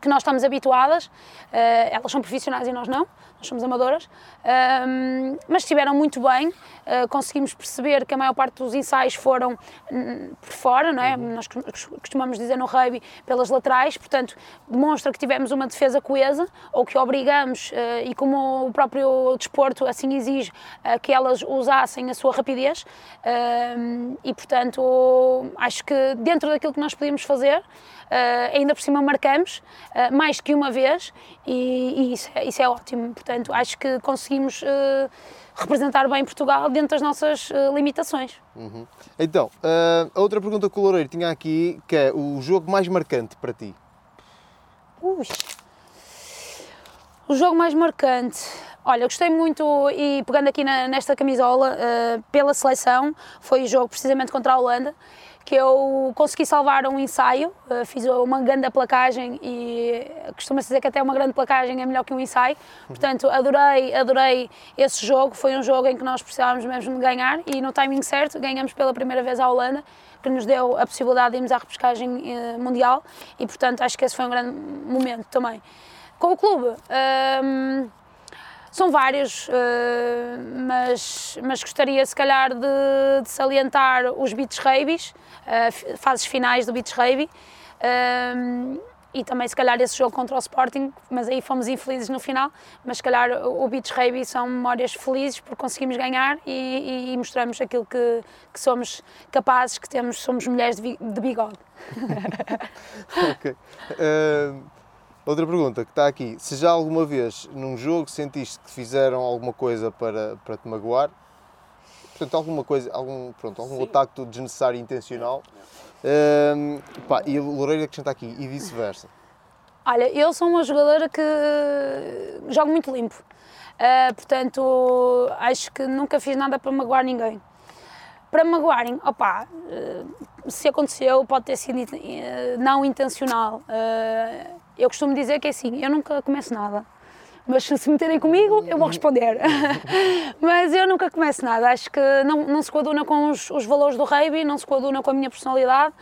que nós estamos habituadas. Eh, elas são profissionais e nós não, nós somos amadoras. Ahm, mas estiveram muito bem, eh, conseguimos perceber que a maior parte dos ensaios foram hum, por fora, não é? Nós cos- costumamos dizer no rugby pelas laterais, portanto, demonstra que tivemos uma defesa coesa, ou que obrigamos, eh, e como o próprio desporto assim exige, eh, que elas usassem a sua rapidez. E, portanto, acho que dentro daquilo que nós podíamos fazer, eh, ainda por cima marcamos mais que uma vez e, e isso, é, isso é ótimo. Portanto, acho que conseguimos eh, representar bem Portugal dentro das nossas eh, limitações. Uhum. Então, eh, a outra pergunta que o Loureiro tinha aqui, que é o jogo mais marcante para ti. Ui. O jogo mais marcante. Olha, gostei muito, e pegando aqui na- nesta camisola, pela seleção, foi o jogo precisamente contra a Holanda, que eu consegui salvar um ensaio, eh, fiz uma grande placagem e costuma-se dizer que até uma grande placagem é melhor que um ensaio. Portanto, adorei, adorei esse jogo. Foi um jogo em que nós precisávamos mesmo de ganhar e no timing certo ganhamos pela primeira vez a Holanda, que nos deu a possibilidade de irmos à repescagem eh, mundial e, portanto, acho que esse foi um grande momento também. Com o clube, hum, são vários, eh, mas, mas gostaria se calhar de, de salientar os beats rabies, eh, fases finais do beats rugby. Ehm, e também se calhar esse jogo contra o Sporting, mas aí fomos infelizes no final, mas se calhar o Beach Rugby são memórias felizes porque conseguimos ganhar e, e, e mostramos aquilo que, que, somos capazes, que temos, somos mulheres de, de bigode. ok. Uh, outra pergunta que está aqui, se já alguma vez num jogo sentiste que fizeram alguma coisa para, para te magoar, portanto alguma coisa, algum, pronto, algum ataque desnecessário e intencional, uh, pá, e o Loureiro acrescenta aqui, e vice-versa. Olha, eu sou uma jogadora que jogo muito limpo. Uh, portanto, acho que nunca fiz nada para magoar ninguém. Para magoarem, opá, uh, se aconteceu, pode ter sido uh, não intencional. Eu costumo dizer que é assim, eu nunca começo nada. Mas se meterem comigo, eu vou responder. Mas eu nunca começo nada. Acho que não, não se coaduna com os, os valores do rugby, não se coaduna com a minha personalidade.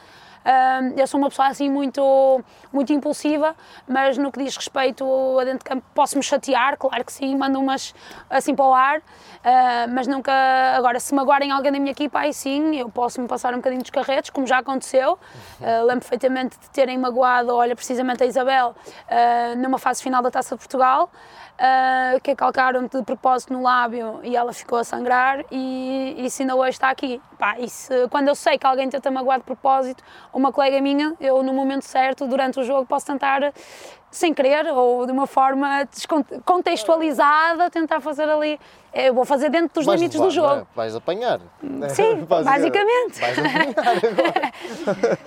Uh, eu sou uma pessoa assim muito, muito impulsiva, mas no que diz respeito a dentro de campo posso-me chatear, claro que sim, mando umas assim para o ar, uh, mas nunca. Agora, se magoarem alguém da minha equipa, aí sim, eu posso-me passar um bocadinho dos carretos, como já aconteceu. Uh, lembro perfeitamente de terem magoado, olha, precisamente a Isabel, numa fase final da Taça de Portugal uh, que calcaram de propósito no lábio e ela ficou a sangrar e isso ainda hoje está aqui. Pá, quando eu sei que alguém tenta magoar de propósito, uma colega minha, eu no momento certo, durante o jogo, posso tentar sem querer ou de uma forma contextualizada tentar fazer ali eu vou fazer dentro dos vais limites levar, do jogo. É? Vais apanhar. Sim, basicamente. Vais apanhar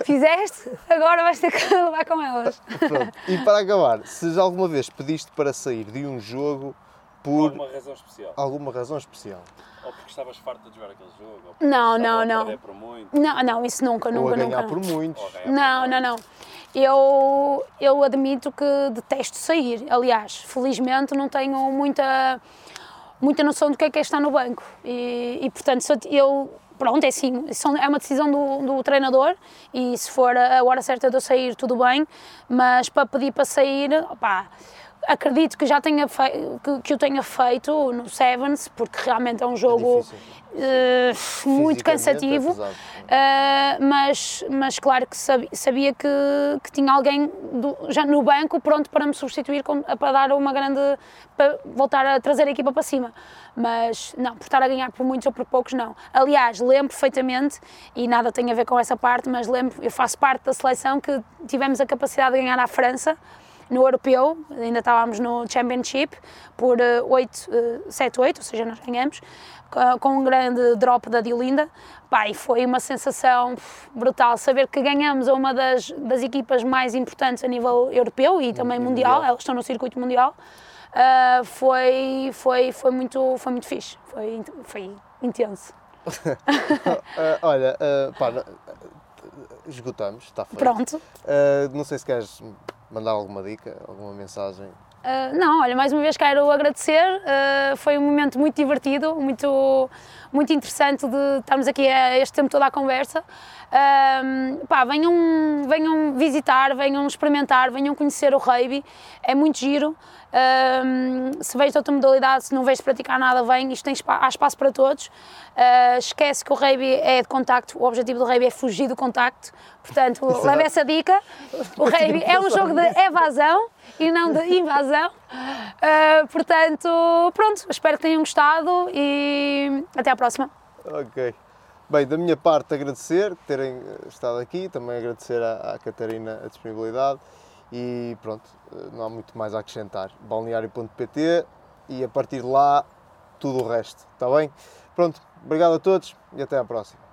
Fizeste, agora vais ter que levar com elas. Pronto. E para acabar, se já alguma vez pediste para sair de um jogo por alguma razão especial? Alguma razão especial. Ou porque estavas farta de jogar aquele jogo? não, não, não. Por muito. Não, não, isso nunca, nunca, ou a ganhar nunca. por muitos. Não, não, não. Eu, eu admito que detesto sair. Aliás, felizmente não tenho muita, muita noção do que é que é estar no banco. E, e portanto, eu, pronto, é assim, é uma decisão do, do, treinador e se for a hora certa de eu sair, tudo bem, mas para pedir para sair, opá, acredito que já tenha que, que o tenha feito no Sevens, porque realmente é um jogo é uh, muito cansativo. É uh, mas, mas claro que sabia que, que tinha alguém do, já no banco pronto para me substituir com, para dar uma grande para voltar a trazer a equipa para cima. Mas não, por estar a ganhar por muitos ou por poucos, não. Aliás, lembro perfeitamente, e nada tem a ver com essa parte, mas lembro, eu faço parte da seleção que tivemos a capacidade de ganhar à França no europeu, ainda estávamos no Championship, por 8, 7, 8, ou seja, nós ganhamos, com um grande drop da Diolinda. Pá, e foi uma sensação brutal saber que ganhamos a uma das, das equipas mais importantes a nível europeu e também mundial, mundial. elas estão no circuito mundial. Uh, foi, foi, foi, muito, foi muito fixe, foi, foi intenso. uh, olha, uh, pá, esgotamos, está feito. Pronto. não sei se queres mandar alguma dica, alguma mensagem? Uh, não, olha, mais uma vez quero agradecer, uh, foi um momento muito divertido, muito, muito interessante de estarmos aqui a este tempo toda a conversa. Uh, pá, venham, venham visitar, venham experimentar, venham conhecer o rugby, é muito giro. Se vês outra modalidade, se não vês praticar nada, vem, isto tem espaço, há espaço para todos. Esquece que o rugby é de contacto, o objetivo do rugby é fugir do contacto, portanto, leve essa dica. O rugby é um jogo de evasão e não de invasão. Uh, portanto, pronto, espero que tenham gostado e até à próxima. Ok. Bem, da minha parte, agradecer terem eh, estado aqui, também agradecer à, à Catarina a disponibilidade e pronto, eh, não há muito mais a acrescentar. balneário.pt e a partir de lá tudo o resto, está bem? Pronto, obrigado a todos e até à próxima.